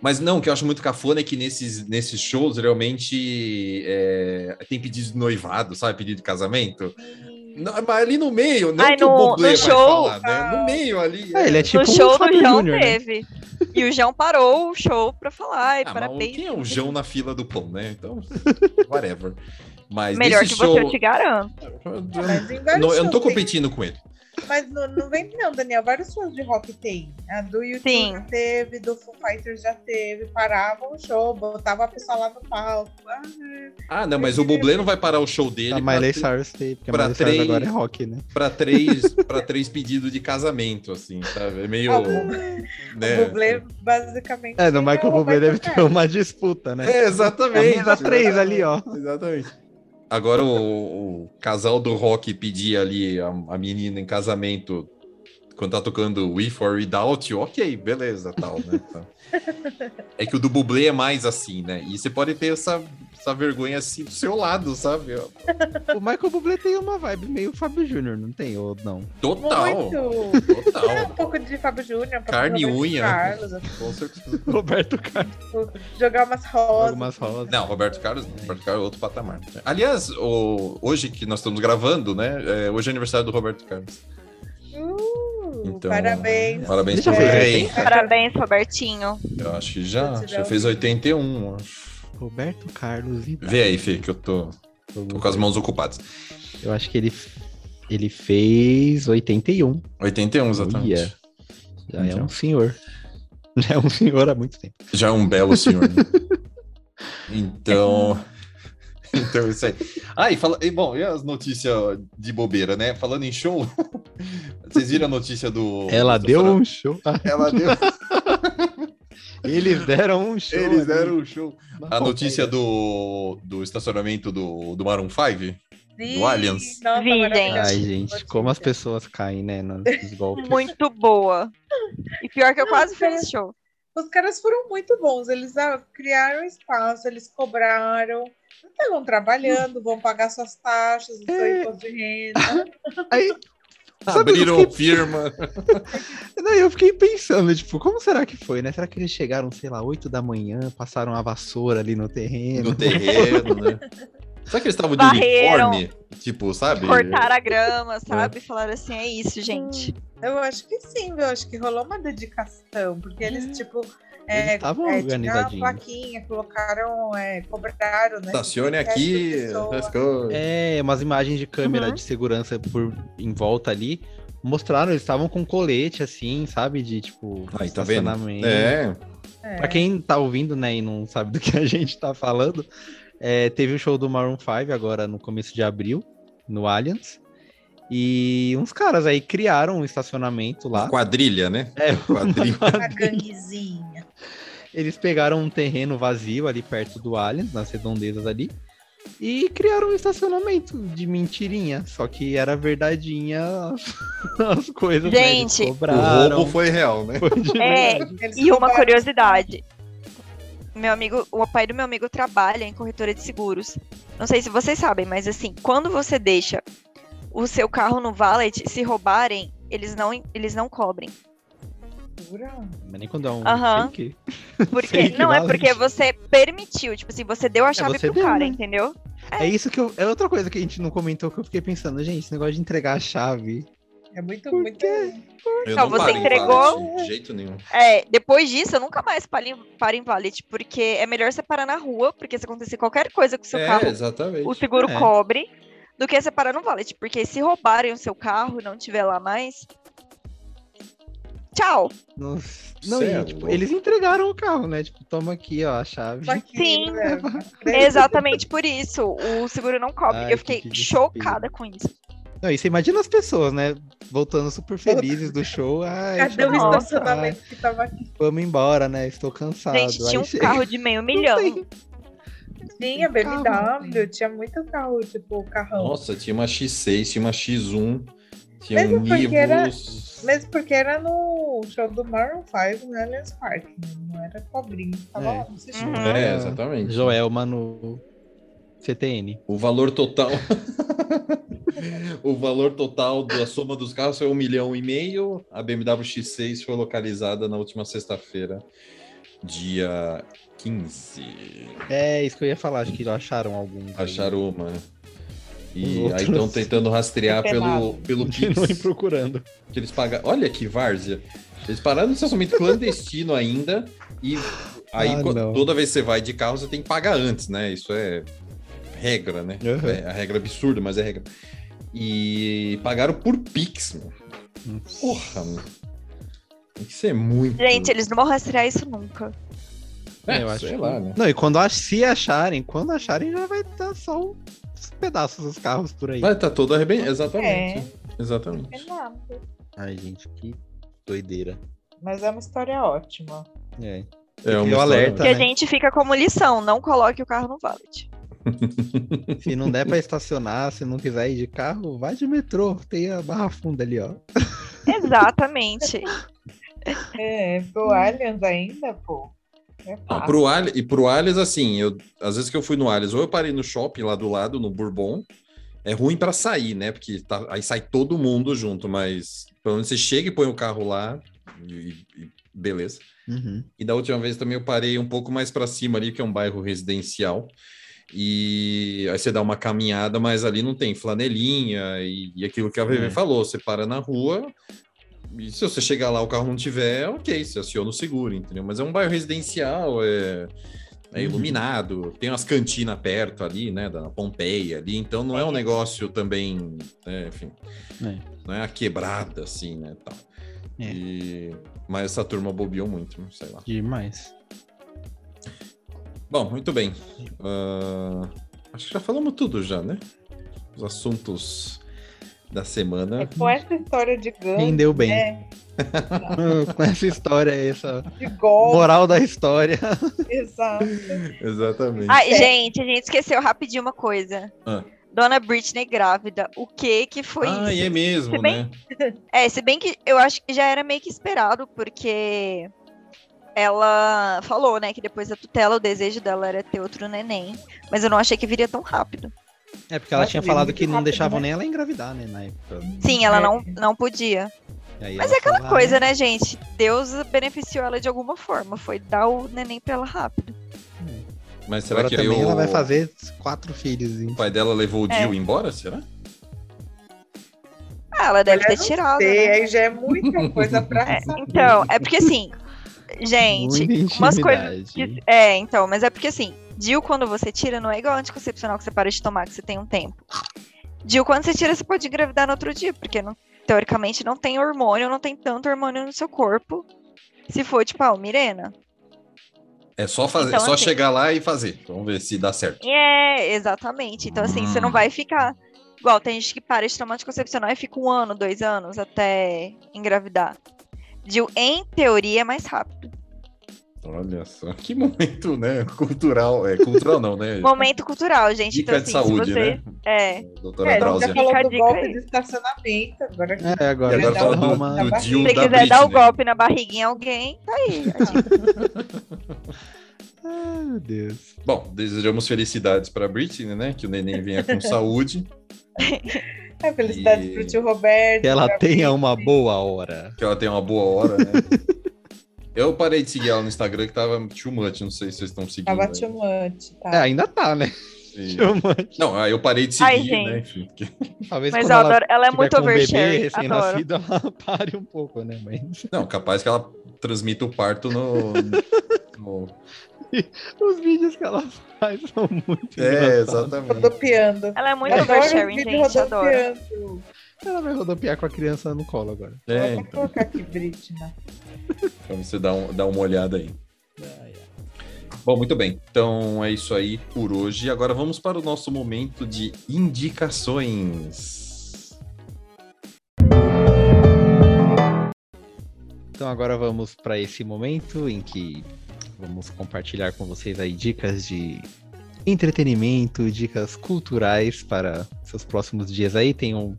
Mas não, o que eu acho muito cafona é que nesses, nesses shows, realmente, é, tem pedido de noivado, sabe? Pedido de casamento. Não, mas ali no meio, não Ai, que o no- Bublé no vai show- falar, né? No meio ali. É, ele é tipo no um show do Fábio João Júnior, né? teve. E o João parou o show pra falar. Ai, Ah, mas parabéns. quem é o João na fila do pão, né? Então, <laughs> whatever. Mas Melhor que show... você, eu te garanto. Mas em vários Não, eu não tô competindo com ele. Mas não, não vem não, Daniel. Vários shows de rock tem. A do YouTube Sim. já teve, do Foo Fighters já teve. Paravam o show, botava a pessoa lá no palco. Ah, Ah, não, mas o Bublé não vai parar o show dele A pra, Miley Cyrus tem, porque a pra Miley Cyrus três- agora é rock, né? pra três, pra três pedidos de casamento, assim, sabe? É meio... Ah, o Bublé- né? O Bublé, basicamente. É, no é Michael Bublé deve ter uma disputa, né? É, exatamente. Camisa três ali, ó. Exatamente. Agora o, o casal do rock pedir ali a, a menina em casamento quando tá tocando We For Without You, ok, beleza, tal, né? Tá. <laughs> É que o do Bublé é mais assim, né? E você pode ter essa, essa vergonha assim do seu lado, sabe? <laughs> O Michael Bublé tem uma vibe meio Fábio Júnior, não tem? Ou não? Total, Muito. É, total. <laughs> um pouco de Fábio Júnior, um Carne e Roberto unha. Carlos, assim, Com certeza. <laughs> Roberto Carlos. jogar umas rosas. Algumas rosas. Não, Roberto Carlos, não. Roberto Carlos é outro patamar. Aliás, o- hoje que nós estamos gravando, né? é, hoje é aniversário do Roberto Carlos. Uh, Então, parabéns. Parabéns Deixa rei. Parabéns, Robertinho. Eu acho que já, já fez 81. acho. Roberto Carlos e Vê aí, Fê, que eu tô, tô com as mãos ocupadas. Eu acho que ele, ele fez 81. 81, exatamente. Olha. Já é Então. um senhor. <laughs> Já é um senhor há muito tempo. Já é um belo senhor. né? <laughs> então. <laughs> Então, isso aí. Ah, e, fala... e bom, e as notícias de bobeira, né? Falando em show, vocês viram a notícia do. Ela do deu Fora- um show. Ela deu. Eles deram um show. Eles ali. deram um show. Não, A notícia é. do, do estacionamento do, do Maroon 5? Sim, do Allianz. nossa, Vi, maravilhoso. Ai, gente, como as pessoas caem, né, nos golpes. Muito boa. E pior que eu quase nesse show. Os caras foram muito bons. Eles ah, criaram espaço, eles cobraram. Estavam trabalhando, vão pagar suas taxas, o seu É. imposto de renda. Aí, Sabe, Abriram eu fiquei- firma. Daí <laughs> eu fiquei pensando, tipo, como será que foi, né? Será que eles chegaram, sei lá, 8 da manhã, passaram a vassoura ali no terreno? no terreno, né? Será que eles estavam de uniforme? Tipo, sabe? Cortaram a grama, sabe? Falaram assim, é isso, gente. Eu acho que sim, eu acho que rolou uma dedicação, porque eles, tipo. Eles É, estavam é, tinha uma organizadinhos. plaquinha, colocaram, é, cobraram, né? Estacione aqui. essas coisas. É, umas imagens de câmera Uhum. de segurança por em volta ali. Mostraram, eles estavam com colete, assim, sabe? De tipo, Aí, tá vendo? estacionamento. É. É. Pra quem tá ouvindo, né, e não sabe do que a <laughs> gente tá falando, é, teve o show do Maroon 5 agora no começo de abril, no Allianz. E uns caras aí criaram um estacionamento lá. Quadrilha, né? É, <laughs> Quadrilha. A ganguezinha. Eles pegaram um terreno vazio ali perto do Allianz, nas redondezas ali, e criaram um estacionamento de mentirinha. Só que era verdadeinha as, <laughs> as coisas. né? Gente, O cobraram, roubo foi real, né? foi de É, E uma curiosidade. Meu amigo, o pai do meu amigo trabalha em corretora de seguros. Não sei se vocês sabem, mas assim, quando você deixa o seu carro no valet, se roubarem, eles não, eles não cobrem. Jura? Mas nem quando é um Aham. fake. <laughs> Porque Fake não é porque você permitiu, tipo assim, você deu a chave você pro deu, cara, né? entendeu? É isso que eu. É outra coisa que a gente não comentou que eu fiquei pensando, gente, esse negócio de entregar a chave. É muito, Por muito. Eu Não, você entregou- valet, De jeito nenhum. É, depois disso, eu nunca mais paro em, paro em valet, porque é melhor você parar na rua, porque se acontecer qualquer coisa com o seu é, carro, exatamente. o seguro É. cobre, do que você parar no valet. Porque se roubarem o seu carro e não tiver lá mais. Tchau! Não, e, é tipo, eles entregaram o carro, né? Tipo, toma aqui, ó, a chave. Aqui, Sim. né? Exatamente por isso. O seguro não cobre. Ai, eu que fiquei chocada com isso. Não, e você imagina as pessoas, né? Voltando super felizes do show. Ai, Cadê o estacionamento que tava aqui? Vamos embora, né? Estou cansado. Gente, tinha Aí um chega- carro de meio Não milhão. Tinha Tem carro, BMW, tinha muito carro, tipo, carrão. Nossa, tinha uma X6, tinha uma X1, tinha Mesmo um porque era-. Mesmo porque era no. show do Maroon 5 no Allianz Parque. Não era cobrinho que tava É. lá assistindo. Uhum. É, exatamente. Joelma no CTN. O valor total. <laughs> o valor total da soma dos carros foi um milhão e meio. A BMW X6 foi localizada na última sexta-feira, dia 15. É, isso que eu ia falar, acho que acharam algum. Acharam uma. E Os aí estão tentando rastrear pelo, pelo <laughs> Pix procurando. que eles pagaram. Olha que várzea. Eles pararam no estacionamento clandestino ainda. E aí, Ah, não. toda vez que você vai de carro, você tem que pagar antes, né? Isso é regra, né? Uhum. É a regra absurda, mas é regra. E pagaram por Pix, meu. Porra. Tem que ser muito. Gente, eles não vão rastrear isso nunca. é, eu acho sei que- lá, né? Não, e quando se acharem, quando acharem, já vai estar só os pedaços dos carros por aí. Vai estar todo arrebentado. Exatamente. É. Exatamente. É. Ai, gente, que doideira. Mas é uma história ótima. É. É história- alerta. Que a né? gente fica como lição, não coloque o carro no valet. <laughs> <laughs> Se não der pra estacionar, se não quiser ir de carro, vai de metrô. Tem a barra funda ali, ó. Exatamente. <laughs> É, pro Allianz ainda, pô. É Ah, fácil. pro Ali, e pro Alias, assim, eu, às vezes que eu fui no Alias, ou eu parei no shopping lá do lado, no Bourbon, é ruim para sair, né? Porque tá- aí sai todo mundo junto, mas pelo menos você chega e põe o carro lá, e, e beleza. Uhum. E da última vez também eu parei um pouco mais para cima ali, que é um bairro residencial. E aí você dá uma caminhada, mas ali não tem flanelinha e, e aquilo que a VV É. falou, você para na rua e se você chegar lá o carro não tiver, ok, você aciona o seguro, entendeu? Mas é um bairro residencial, é, é Uhum. iluminado, tem umas cantinas perto ali, né, da Pompeia ali, então não é um negócio também, né, enfim, É. não é a quebrada assim, né, tal. É. E... Mas essa turma bobeou muito, sei lá. Demais. Bom, muito bem. Ah, acho que já falamos tudo já, né? Os assuntos da semana. É com essa história de gangue, Rendeu bem. né? <laughs> Com essa história, essa moral da história. <laughs> exato. Exatamente. Ai, É. gente, a gente esqueceu rapidinho uma coisa. Ah. Dona Britney grávida. O que que foi ah, isso? e é mesmo, Se bem- né? <laughs> É, se bem que eu acho que já era meio que esperado, porque ela falou, né, que depois da tutela o desejo dela era ter outro neném. Mas eu não achei que viria tão rápido. É porque ela Nossa, tinha veio falado que não deixavam né? nem ela engravidar, né, na época. Sim, ela É. não, não podia. Aí Mas é aquela falou, coisa, "Ah, né, gente? Deus beneficiou ela de alguma forma. Foi dar o neném pra ela rápido. Mas será Agora que aí também o... ela vai fazer quatro filhos. hein? o pai dela levou o É. Jill embora, será? Ah, ela deve ter tirado. sei, né? aí já é muita coisa pra <laughs> É, saber. então, é porque assim, gente, umas coisas. que- é, então, mas é porque assim, Dil, quando você tira, não é igual anticoncepcional que você para de tomar, que você tem um tempo. Dil, quando você tira, você pode engravidar no outro dia, porque não- teoricamente não tem hormônio, não tem tanto hormônio no seu corpo. Se for, tipo, ah, Mirena. É só fazer, Então, só assim- chegar lá e fazer. Vamos ver se dá certo. É, exatamente. Então, assim, você não Hum. vai ficar. Igual, tem gente que para de tomar anticoncepcional e fica um ano, dois anos até engravidar. Dil, em teoria, é mais rápido. Olha só, <laughs> que momento, né? Cultural. É, cultural não, né? <laughs> Momento cultural, gente. Dica então, de assim, saúde, você. né? É. Doutora É, a gente Drauzia. já falou do golpe aí. do estacionamento, agora. É, agora, agora fala dá do, uma- do Jill Se quiser dar o Britney. golpe na barriguinha em alguém, tá aí. <laughs> a dica. Ai, meu Deus. Bom, desejamos felicidades para Britney, né? Que o neném venha com saúde, É, felicidades E- pro tio Roberto. Que ela tenha Britney. uma boa hora. que ela tenha uma boa hora, né? Eu parei de seguir ela no Instagram que tava too much, não sei se vocês estão seguindo. Tava né? too much, tá? É, ainda tá, né? E-. <laughs> Não, aí eu parei de seguir, Ai, né? Enfim, Talvez Mas quando eu ela adoro. Ela é tiver muito com um bebê overshare. Adoro. recém-nascido, ela <laughs> pare um pouco, né? Mas Não, capaz que ela transmita o parto no. <laughs> no- os vídeos que ela faz são muito É, engraçados. exatamente. Rodopiando. Ela é muito oversharing, vídeo gente. Adoro. Ela vai rodopiar com a criança no colo agora. É, Vou então, colocar aqui, Britney. <laughs> então você dá, um, dá uma olhada aí. Bom, muito bem. Então é isso aí por hoje. Agora vamos para o nosso momento de indicações. Então agora vamos para esse momento em que vamos compartilhar com vocês aí dicas de entretenimento, dicas culturais para seus próximos dias aí. Tenham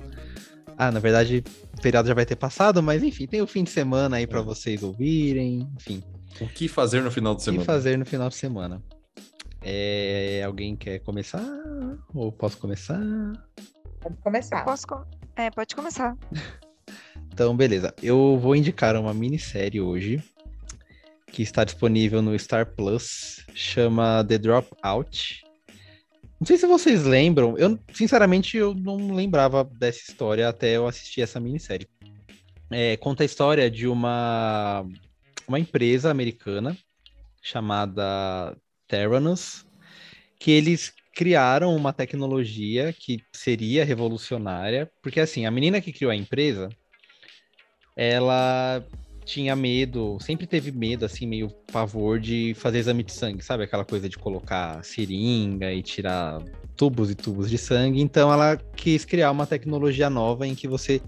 Ah, na verdade, o feriado já vai ter passado, mas enfim, tem o fim de semana aí para vocês ouvirem, enfim. O que fazer no final de O semana? que fazer no final de semana? É, alguém quer começar? Ou posso começar? Pode começar. Posso com- É, pode começar. <laughs> Então, beleza. Eu vou indicar uma minissérie hoje que está disponível no Star Plus, chama The Dropout. Não sei se vocês lembram, eu sinceramente eu não lembrava dessa história até eu assistir essa minissérie. É, conta a história de uma, uma empresa americana chamada Terranus, que eles criaram uma tecnologia que seria revolucionária, porque assim, a menina que criou a empresa, ela tinha medo, sempre teve medo, assim, meio pavor de fazer exame de sangue, sabe? Aquela coisa de colocar seringa e tirar tubos e tubos de sangue. Então ela quis criar uma tecnologia nova em que você,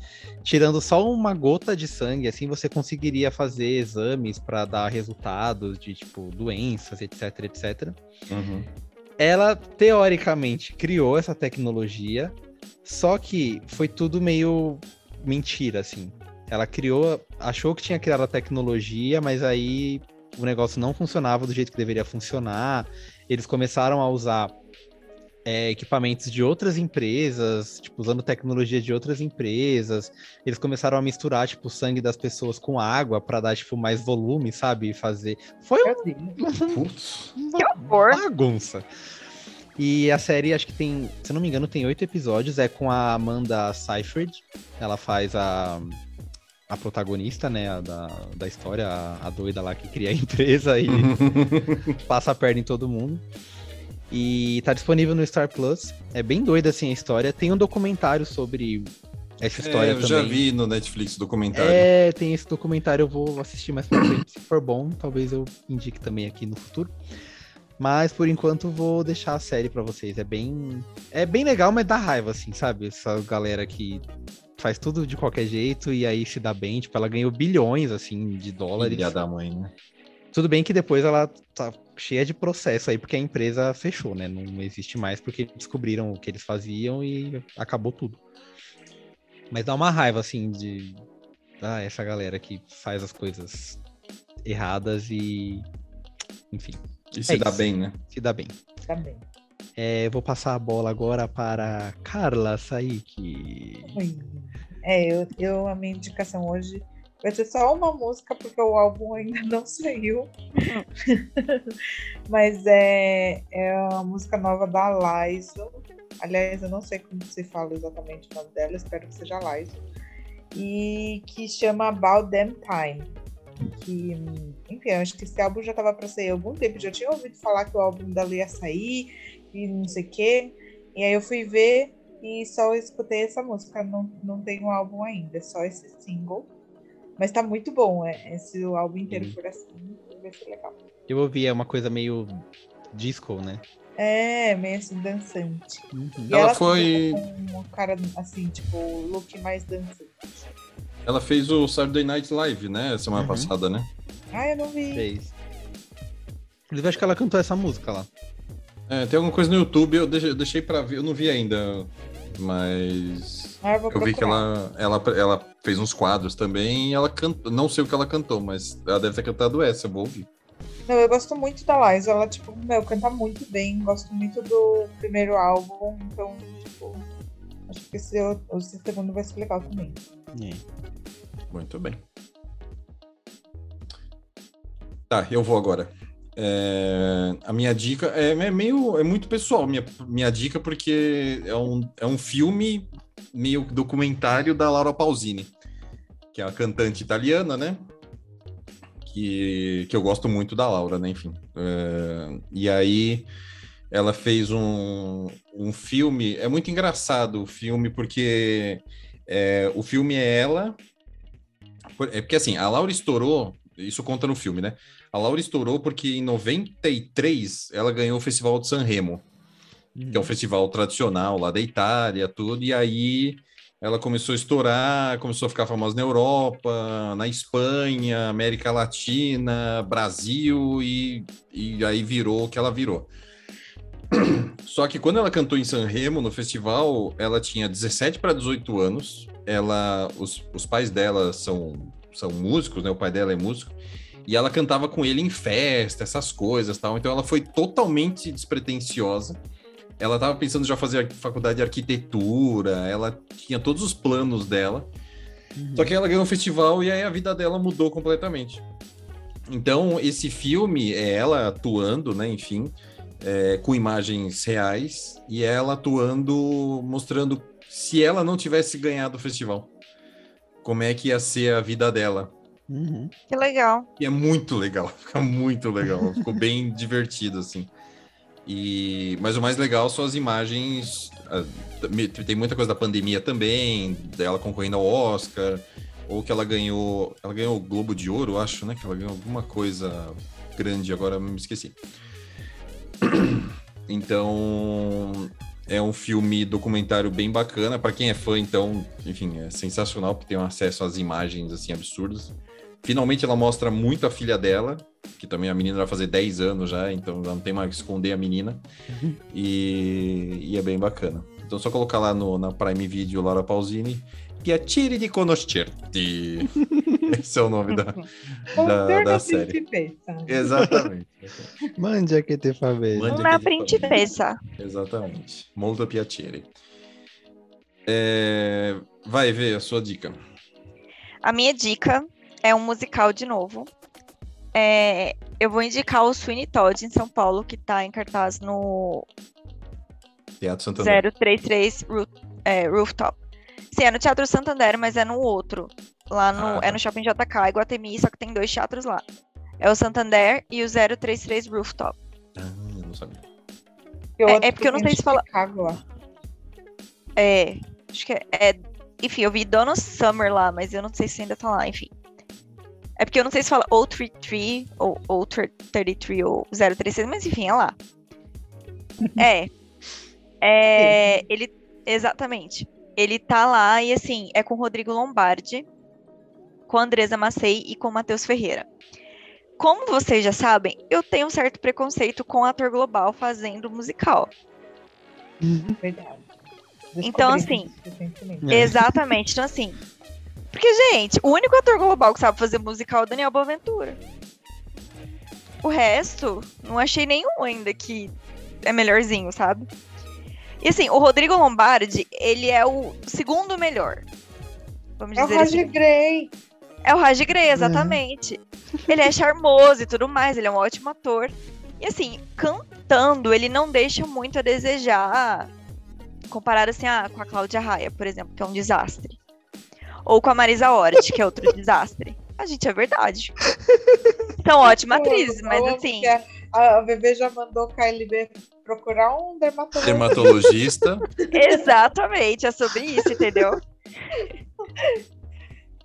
tirando só uma gota de sangue, assim, você conseguiria fazer exames para dar resultados de, tipo, doenças, etc, etc Uhum. ela teoricamente criou essa tecnologia, só que foi tudo meio mentira, assim. Ela criou, achou que tinha criado a tecnologia, mas aí o negócio não funcionava do jeito que deveria funcionar. Eles começaram a usar é, equipamentos de outras empresas, tipo, usando tecnologia de outras empresas. Eles começaram a misturar, tipo, o sangue das pessoas com água para dar, tipo, mais volume, sabe? Fazer. Foi Deus. Putz. uma Que horror. bagunça. E a série, acho que tem, se eu não me engano, tem oito episódios. É com a Amanda Seyfried. Ela faz a, a protagonista, né, a da, da história, a, a doida lá que cria a empresa e <laughs> passa a perna em todo mundo. E tá disponível no Star Plus. É bem doida, assim, a história. Tem um documentário sobre essa história É, eu também. já vi no Netflix o documentário. É, tem esse documentário, eu vou assistir mais pra frente. Se for bom, talvez eu indique também aqui no futuro. Mas por enquanto vou deixar a série pra vocês. É bem. É bem legal, mas dá raiva, assim, sabe? Essa galera que faz tudo de qualquer jeito e aí se dá bem. Tipo, ela ganhou bilhões, assim, de dólares. Filha da mãe, né? Tudo bem que depois ela tá cheia de processo aí, porque a empresa fechou, né? Não existe mais porque descobriram o que eles faziam e acabou tudo. Mas dá uma raiva, assim, de. Ah, essa galera que faz as coisas erradas e. Enfim, E se É dá isso. bem, né? se dá bem. Também. É, eu vou passar a bola agora para Carla Saik. É, eu, eu, a minha indicação hoje vai ser só uma música, porque o álbum ainda <laughs> não saiu. <laughs> Mas é, é a música nova da Liza. Aliás, eu não sei como se fala exatamente o nome dela, espero que seja Liza. E que chama About Them Time. Que, enfim, acho que esse álbum já estava para sair há algum tempo. Já tinha ouvido falar que o álbum dela ia sair e não sei o quê. E aí eu fui ver e só escutei essa música, não, não tem um álbum ainda, é só esse single. Mas tá muito bom, é, esse o álbum inteiro Uhum. por assim, vai ser legal. Eu ouvi, é uma coisa meio disco, né? É, meio assim, dançante. Uhum. E Ela ela, foi- Com um cara, assim, tipo, look mais dançante. Ela fez o Saturday Night Live, né? Semana Uhum. passada, né? Ah, eu não vi. Fez. Inclusive, acho que ela cantou essa música lá. É, tem alguma coisa no YouTube, eu deixei, eu deixei pra ver, eu não vi ainda, mas Ah, eu eu vi que ela, ela, ela fez uns quadros também e ela cantou, não sei o que ela cantou, mas ela deve ter cantado essa, eu vou ouvir. Não, eu gosto muito da Liza, ela, tipo, meu, canta muito bem, gosto muito do primeiro álbum, então, tipo, acho que esse, esse segundo vai ser legal também. Muito bem. Tá, eu vou agora. É, a minha dica é, é meio é muito pessoal minha, minha dica porque é um, é um filme meio documentário da Laura Pausini que é uma cantante italiana né? Que, que eu gosto muito da Laura né? Enfim É, e aí ela fez um, um filme é muito engraçado o filme porque é, o filme é ela é porque assim a Laura estourou isso conta no filme né a Laura estourou porque em 93 ela ganhou o Festival de Sanremo, que é um festival tradicional lá da Itália, tudo, e aí ela começou a estourar, começou a ficar famosa na Europa, na Espanha, América Latina, Brasil, e, e aí virou o que ela virou. <clears throat> Só que quando ela cantou em San Remo, no festival, ela tinha 17 para 18 anos. Ela, os, os pais dela são, são músicos, né? O pai dela é músico. E ela cantava com ele em festa, essas coisas tal. Então ela foi totalmente despretensiosa. Ela estava pensando já fazer faculdade de arquitetura, ela tinha todos os planos dela. Uhum. Só que ela ganhou um festival e aí a vida dela mudou completamente. Então, esse filme é ela atuando, né, enfim, é, com imagens reais e ela atuando, mostrando se ela não tivesse ganhado o festival, como é que ia ser a vida dela. Uhum. Que legal. E é muito legal, <laughs> fica muito legal, ficou bem <laughs> divertido, assim. E, mas o mais legal são as imagens. Tem muita coisa da pandemia também, dela concorrendo ao Oscar, ou que ela ganhou. Ela ganhou o Globo de Ouro, acho, né? Que ela ganhou alguma coisa grande, agora me esqueci. <clears throat> Então, é um filme documentário bem bacana. Para quem é fã, então, enfim, é sensacional, porque tem um acesso às imagens assim absurdas. Finalmente ela mostra muito a filha dela, que também a menina vai fazer 10 anos já, então já não tem mais que esconder a menina. <laughs> E, e é bem bacana. Então só colocar lá no, na Prime Video Laura Pausini. Piacere di conoscerti. <laughs> Esse é o nome da, <laughs> da, da série. Exatamente. Mande que te favela. Uma principessa. Exatamente. Molto piacere. É... Vai ver a sua dica. A minha dica é um musical de novo. É, eu vou indicar o Sweeney Todd em São Paulo, que está em cartaz no Teatro Santander. 033 Roof, é, Rooftop. Sim, é no Teatro Santander, mas é no outro. Lá no, ah, é no Shopping JK, Iguatemi, só que tem dois teatros lá. É o Santander e o 033 Rooftop. Ah, eu não sabia. É, é, porque eu não sei se fala. É, acho que é, é, Enfim, eu vi Donna Summer lá, mas eu não sei se ainda tá lá, enfim. É porque eu não sei se fala ou 33 ou, ou 33 ou 036, mas enfim, é lá. <laughs> é. É. Ele. Exatamente. Ele tá lá e assim, é com Rodrigo Lombardi, com Andresa Macei e com Matheus Ferreira. Como vocês já sabem, eu tenho um certo preconceito com ator global fazendo musical. Verdade. Então, assim. Exatamente. Então, assim, porque, gente, o único ator global que sabe fazer musical é o Daniel Boaventura. O resto, não achei nenhum ainda que é melhorzinho, sabe? E assim, o Rodrigo Lombardi, ele é o segundo melhor. Vamos é dizer o Raj assim. Grey. É o Raj Grey, exatamente. Ele é charmoso e tudo mais, ele é um ótimo ator. E assim, cantando, ele não deixa muito a desejar. Comparado assim, ah, com a Cláudia Raia, por exemplo, que é um desastre. Ou com a Marisa Hort, que é outro <laughs> desastre. A gente, é verdade. São ótimas atrizes, mas assim. A, bebê já mandou Kylie B procurar um dermatologista. Dermatologista. <laughs> Exatamente, é sobre isso, entendeu?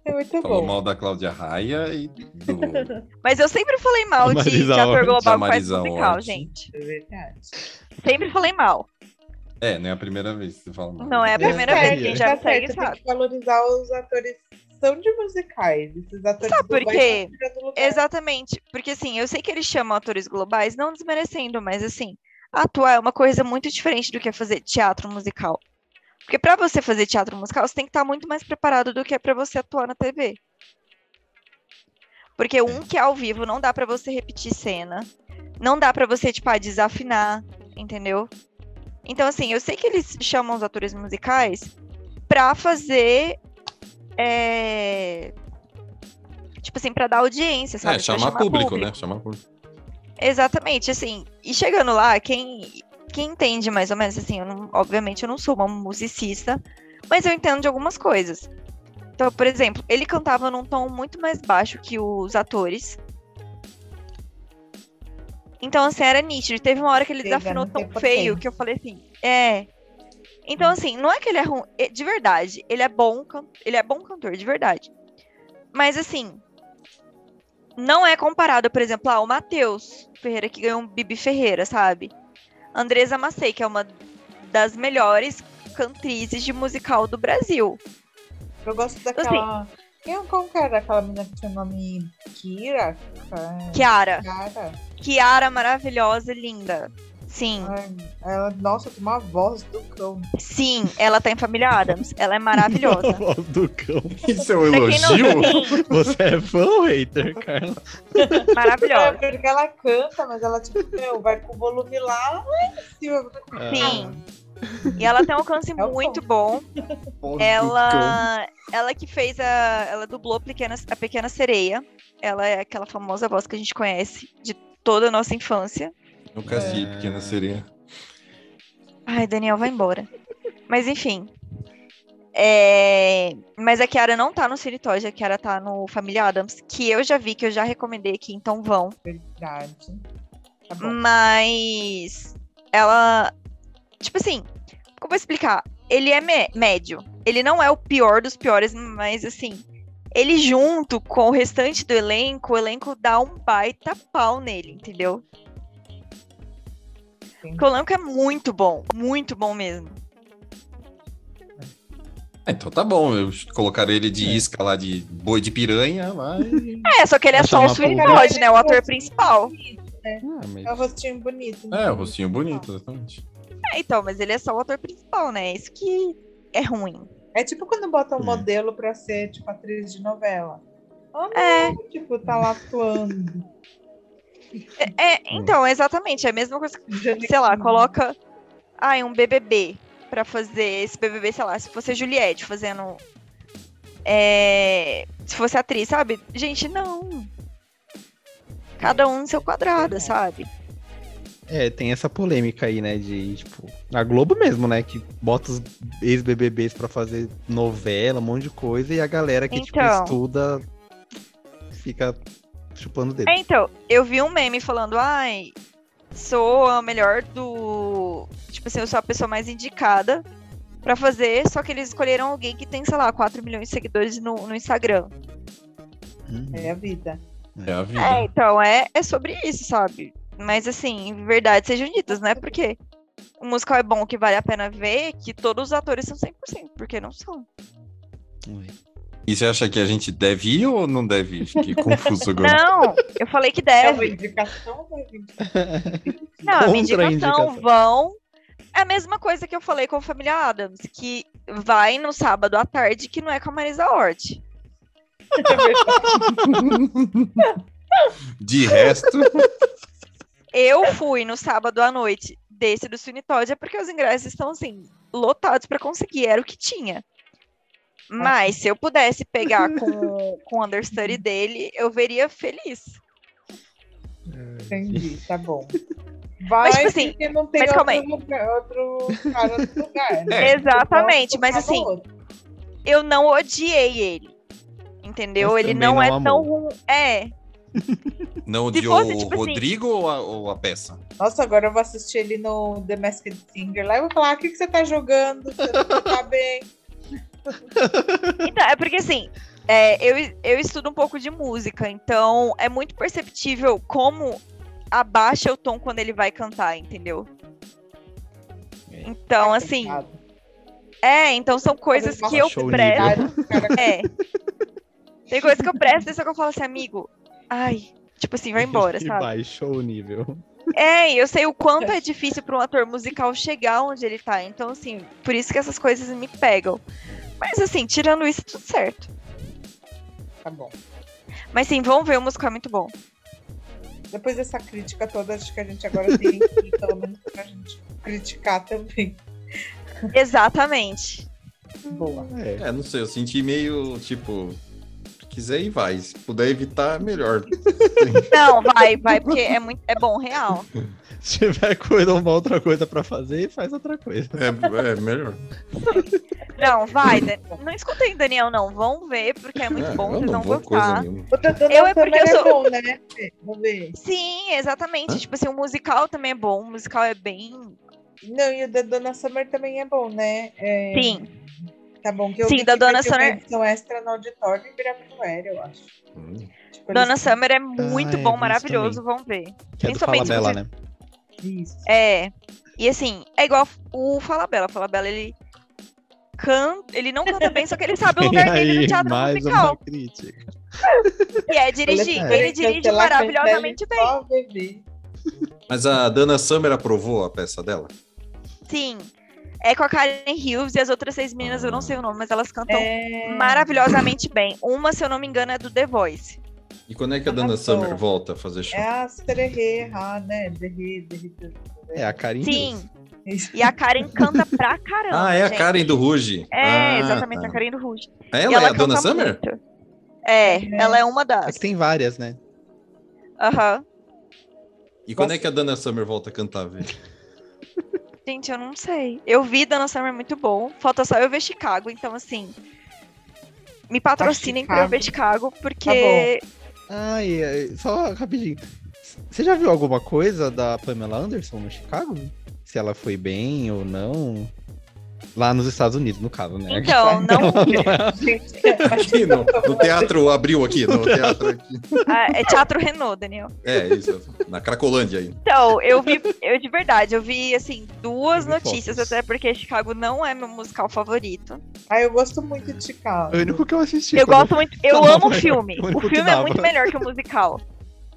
É muito Falou bom. mal da Cláudia Raia e do. <laughs> Mas eu sempre falei mal de, de ator global que faz musical, Hort. gente. É verdade. Sempre falei mal. É, não é a primeira vez que você fala mal. Não é a primeira é, vez, quem já tá segue sabe. Tem que valorizar os atores são de musicais. Esses atores Sabe por quê? Exatamente. Porque assim, eu sei que eles chamam atores globais, não desmerecendo, mas assim, atuar é uma coisa muito diferente do que fazer teatro musical. Porque para você fazer teatro musical, você tem que estar muito mais preparado do que é para você atuar na TV. Porque um que é ao vivo não dá para você repetir cena, não dá para você tipo ah, desafinar, entendeu? Então, assim, eu sei que eles chamam os atores musicais pra fazer. É... Tipo assim, pra dar audiência, sabe? É, chamar, chamar público, público, né? Chamar público. Exatamente, assim. E chegando lá, quem, quem entende mais ou menos, assim, eu não, obviamente eu não sou uma musicista, mas eu entendo de algumas coisas. Então, por exemplo, ele cantava num tom muito mais baixo que os atores. Então, assim, era nítido. Teve uma hora que ele desafinou tão feio que eu falei assim, é. Então, assim, não é que ele é ruim. É, de verdade, ele é bom, ele é bom cantor, de verdade. Mas assim, não é comparado, por exemplo, ao Matheus Ferreira, que ganhou um Bibi Ferreira, sabe? Andresa Macei, que é uma das melhores cantrizes de musical do Brasil. Eu gosto daquela. Assim, como que era aquela menina que tinha o nome Kira? Kiara. Kiara. Kiara, maravilhosa, linda. Sim, Ai, ela, nossa, tem uma voz do cão. sim, ela tá em Família Adams. Ela é maravilhosa. <laughs> voz do cão. Isso é um não- elogio? Você é fã ou hater, Carla? É, maravilhosa. porque ela canta, mas ela, tipo, meu, vai com o volume lá em cima. Sim. E ela tem um alcance <laughs> É muito bom. <laughs> Cão. Ela, ela que fez a. Ela dublou Pequena, a Pequena Sereia. Ela é aquela famosa voz que a gente conhece de toda a nossa infância. Nunca assisti Pequena Sereia. Ai, Daniel, vai embora. Mas enfim. É, Mas a Kiara não tá no Cine Toys, a Kiara tá no Família Adams, que eu já vi, que eu já recomendei aqui, então vão. Verdade. Tá bom. Mas ela. Tipo assim, como eu vou explicar? Ele é mé- médio. Ele não é o pior dos piores, mas assim. Ele junto com o restante do elenco, o elenco dá um baita pau nele, entendeu? Sim. Porque o elenco é muito bom, muito bom mesmo. É, então tá bom, eu colocar ele de isca lá de boi de piranha, mas. <laughs> É, só que ele é só o. Todd, né? O ator principal. Ah, mas É um rostinho bonito. É, o rostinho bonito, exatamente. É, então, mas ele é só o ator principal, né? Isso que é ruim. É tipo quando botam um Hum. modelo pra ser, tipo, atriz de novela. Ah, não, É. tipo, tá lá atuando. É, então, exatamente. É a mesma coisa que sei lá, coloca ai, um BBB pra fazer esse BBB, sei lá, se fosse a Juliette fazendo. é, se fosse atriz, sabe? Gente, não. Cada um no seu quadrado, sabe? É, tem essa polêmica aí, né? De, tipo, a Globo mesmo, né? Que bota os ex-BBBs pra fazer novela, um monte de coisa, e a galera que, tipo, Então. estuda fica chupando dedo. É, então, eu vi um meme falando, ai, sou a melhor do. Tipo assim, eu sou a pessoa mais indicada pra fazer, só que eles escolheram alguém que tem, sei lá, 4 milhões de seguidores no, no Instagram. Hum. É a vida. É a vida. É, então, é, é sobre isso, sabe? Mas assim, em verdade sejam ditas, não é porque o musical é bom que vale a pena ver que todos os atores são 100%, porque não são. E você acha que a gente deve ir ou não deve ir? Fiquei <laughs> confuso agora. Não, eu falei que É uma deve. indicação ou uma indicação? <laughs> Não, a minha Contra a indicação, indicação. vão. É a mesma coisa que eu falei com a família Adams, que vai no sábado à tarde, que não é com a Marisa Hort. <laughs> De resto, Eu fui no sábado à noite desse do Sweeney Todd, é porque os ingressos estão, assim, lotados pra conseguir, era o que tinha. Mas se eu pudesse pegar com, com o understudy <laughs> dele, eu veria feliz. Entendi, tá bom. <laughs> Vai, tipo assim, porque não tem mas calma aí. outro, lugar, outro cara no lugar. né? <laughs> É. Exatamente, mas assim, outro. eu não odiei ele. Entendeu? Mas ele não, não é amou. tão ruim. É, não Se odiou fosse, o tipo assim- Rodrigo ou, a, ou a peça? Nossa, agora eu vou assistir ele no The Masked Singer lá e vou falar: o que, que você tá jogando? Você não tá bem. <laughs> Então, é porque assim, é, eu, eu estudo um pouco de música, então é muito perceptível como abaixa o tom quando ele vai cantar, entendeu? Então, assim, Coitado. é, então são coisas que eu Baixou o presto. É. Tem coisas que eu presto atenção que eu falo assim, amigo, ai, tipo assim, vai embora, Que sabe? Baixou o nível. É, e eu sei o quanto é difícil para um ator musical chegar onde ele tá. Então, assim, por isso que essas coisas me pegam. Mas, assim, tirando isso, tudo certo. Tá bom. Mas, sim, vão ver, o musical é muito bom. Depois dessa crítica toda, acho que a gente agora tem que, <laughs> pelo menos, pra gente criticar também. Exatamente. Boa. É. É, não sei, eu senti meio tipo. Se quiser ir, vai. Se puder evitar, melhor. <laughs> Não, vai, vai, porque é, muito, é bom, real. <laughs> Se tiver coisa, uma outra coisa pra fazer, faz outra coisa. É, é melhor. Não, vai. Dan- Não escutei Daniel, não. Vão ver, porque é muito É, bom, eu vocês não vão gostar. Eu é porque eu é sou- bom, né? Vamos ver. Sim, exatamente. Hã? Tipo assim, o musical também é bom. O musical é bem. Não, e o da Dona Summer também é bom, né? É, Sim. Tá bom, que eu Sim, vi da Dona uma Summer- edição extra no auditório e Ibirapuera, eu acho. Hum. Tipo, Dona eles- Summer é muito é, bom, maravilhoso. Vão ver. Que é do Principalmente Falabella, você- né? Isso. É. E assim, é igual o Falabella. O Falabella, ele canta. Ele não canta bem, só que ele sabe o <laughs> lugar dele no teatro mais musical. uma crítica. E é dirigir. Ele dirige maravilhosamente bem. Mas a Dana Summer aprovou a peça dela? Sim. É com a Karen Hughes e as outras seis meninas, eu não sei o nome, mas elas cantam É... maravilhosamente bem. Uma, se eu não me engano, é do The Voice. E quando é que a Dana. Summer volta a fazer show? É a Sererê, ah, né? Derri. É a Karin Sim. Isso. E a Karen canta pra caramba. Ah, é a gente. Karen do Ruge. É, Ah, exatamente, tá. a Karen do Rouge. Ela, é ela a Dana Summer? muito. É, É. ela é uma É das. que tem várias, né? Aham. E quando é que a Dana Summer volta a cantar, velho? Gente, eu não sei. Eu vi Dana Summer muito bom. Falta só eu ver Chicago, então assim. Me patrocinem pra eu ver Chicago, porque. Ai, ai, só rapidinho. Você já viu alguma coisa da Pamela Anderson no Chicago? Se ela foi bem ou não? Lá nos Estados Unidos, no caso, né? Então, não. <laughs> Gente, Aqui no, no teatro abriu aqui, no teatro aqui. Ah, é Teatro Renault, Daniel. É, isso. Na Cracolândia aí. Então, eu vi, eu de verdade, eu vi assim, duas notícias, fotos. até porque Chicago não é meu musical favorito. Ah, eu gosto muito de Chicago. O único que eu assisti. Eu gosto muito, eu amo o filme. o filme é muito melhor que o musical.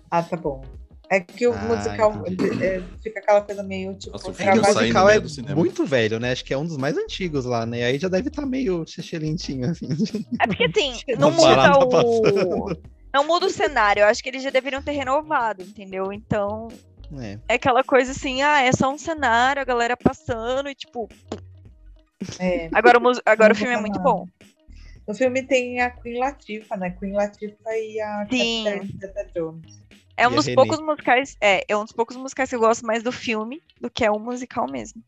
Ah, tá bom. É que o Ah, musical é, fica aquela coisa meio tipo. Nossa, o É o saindo musical é do cinema. muito velho, né? Acho que é um dos mais antigos lá, né? Aí já deve estar meio xixelentinho, assim. É porque assim, <laughs> Não não muda o. passando. Não muda o cenário. Eu acho que eles já deveriam ter renovado, entendeu? Então, É. é aquela coisa assim, ah, é só um cenário, a galera passando e tipo. É. Agora o, mus- agora o filme é muito bom. No filme tem a Queen Latifah, né? Queen Latifah e a Sim. Catherine Zeta-Jones. É um E dos poucos musicais. É, é um dos poucos musicais que eu gosto mais do filme do que é um musical mesmo.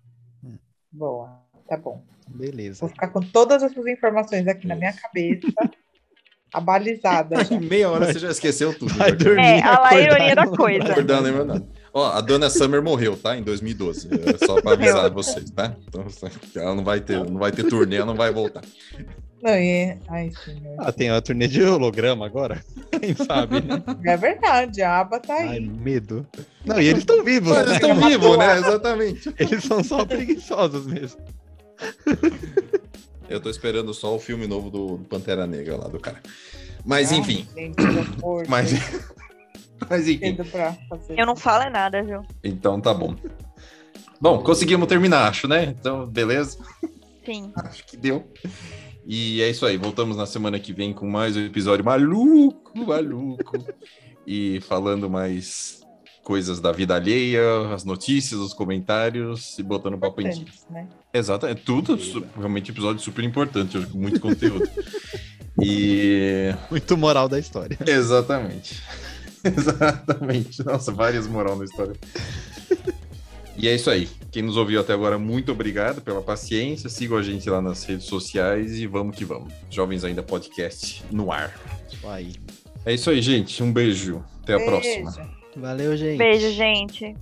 Boa, tá bom. Beleza. Vou ficar com todas essas informações aqui na minha cabeça, abalizada. já. <laughs> Em meia hora você já esqueceu tudo. Vai dormir. É, a lá ironia da coisa. lembra nada. Ó, a Dona Summer morreu, tá? Em 2012. É só pra avisar vocês, tá? Então, ela não vai ter, não vai ter turnê, ela não vai voltar. Não, e... Ai, senhor. Ah, tem a turnê de holograma agora? <laughs> Quem sabe, né? É verdade, a aba tá Ai, aí. medo. Não, e eles estão vivos, eles né? estão vivos, né? Exatamente. Eles são só preguiçosos mesmo. Eu tô esperando só o filme novo do do Pantera Negra lá do cara. Mas Ah, enfim, gente, amor mas, <laughs> mas enfim. Eu não falo é nada, viu? Então tá bom. Bom, conseguimos terminar, acho, né? Então, beleza. Sim. Acho que deu. E é isso aí. Voltamos na semana que vem com mais um episódio maluco, maluco. <laughs> e falando mais coisas da vida alheia, as notícias, os comentários e botando papo em dia. Né? Exato, é tudo realmente episódio super importante, muito conteúdo. <laughs> e Muito moral da história. Exatamente. <laughs> Exatamente. Nossa, várias moral na história. E é isso aí. Quem nos ouviu até agora, muito obrigado pela paciência. Sigam a gente lá nas redes sociais e vamos que vamos. Jovens Ainda Podcast no ar. Aí. É isso aí, gente. Um beijo. Até a próxima. Beijo. Valeu, gente. Beijo, gente.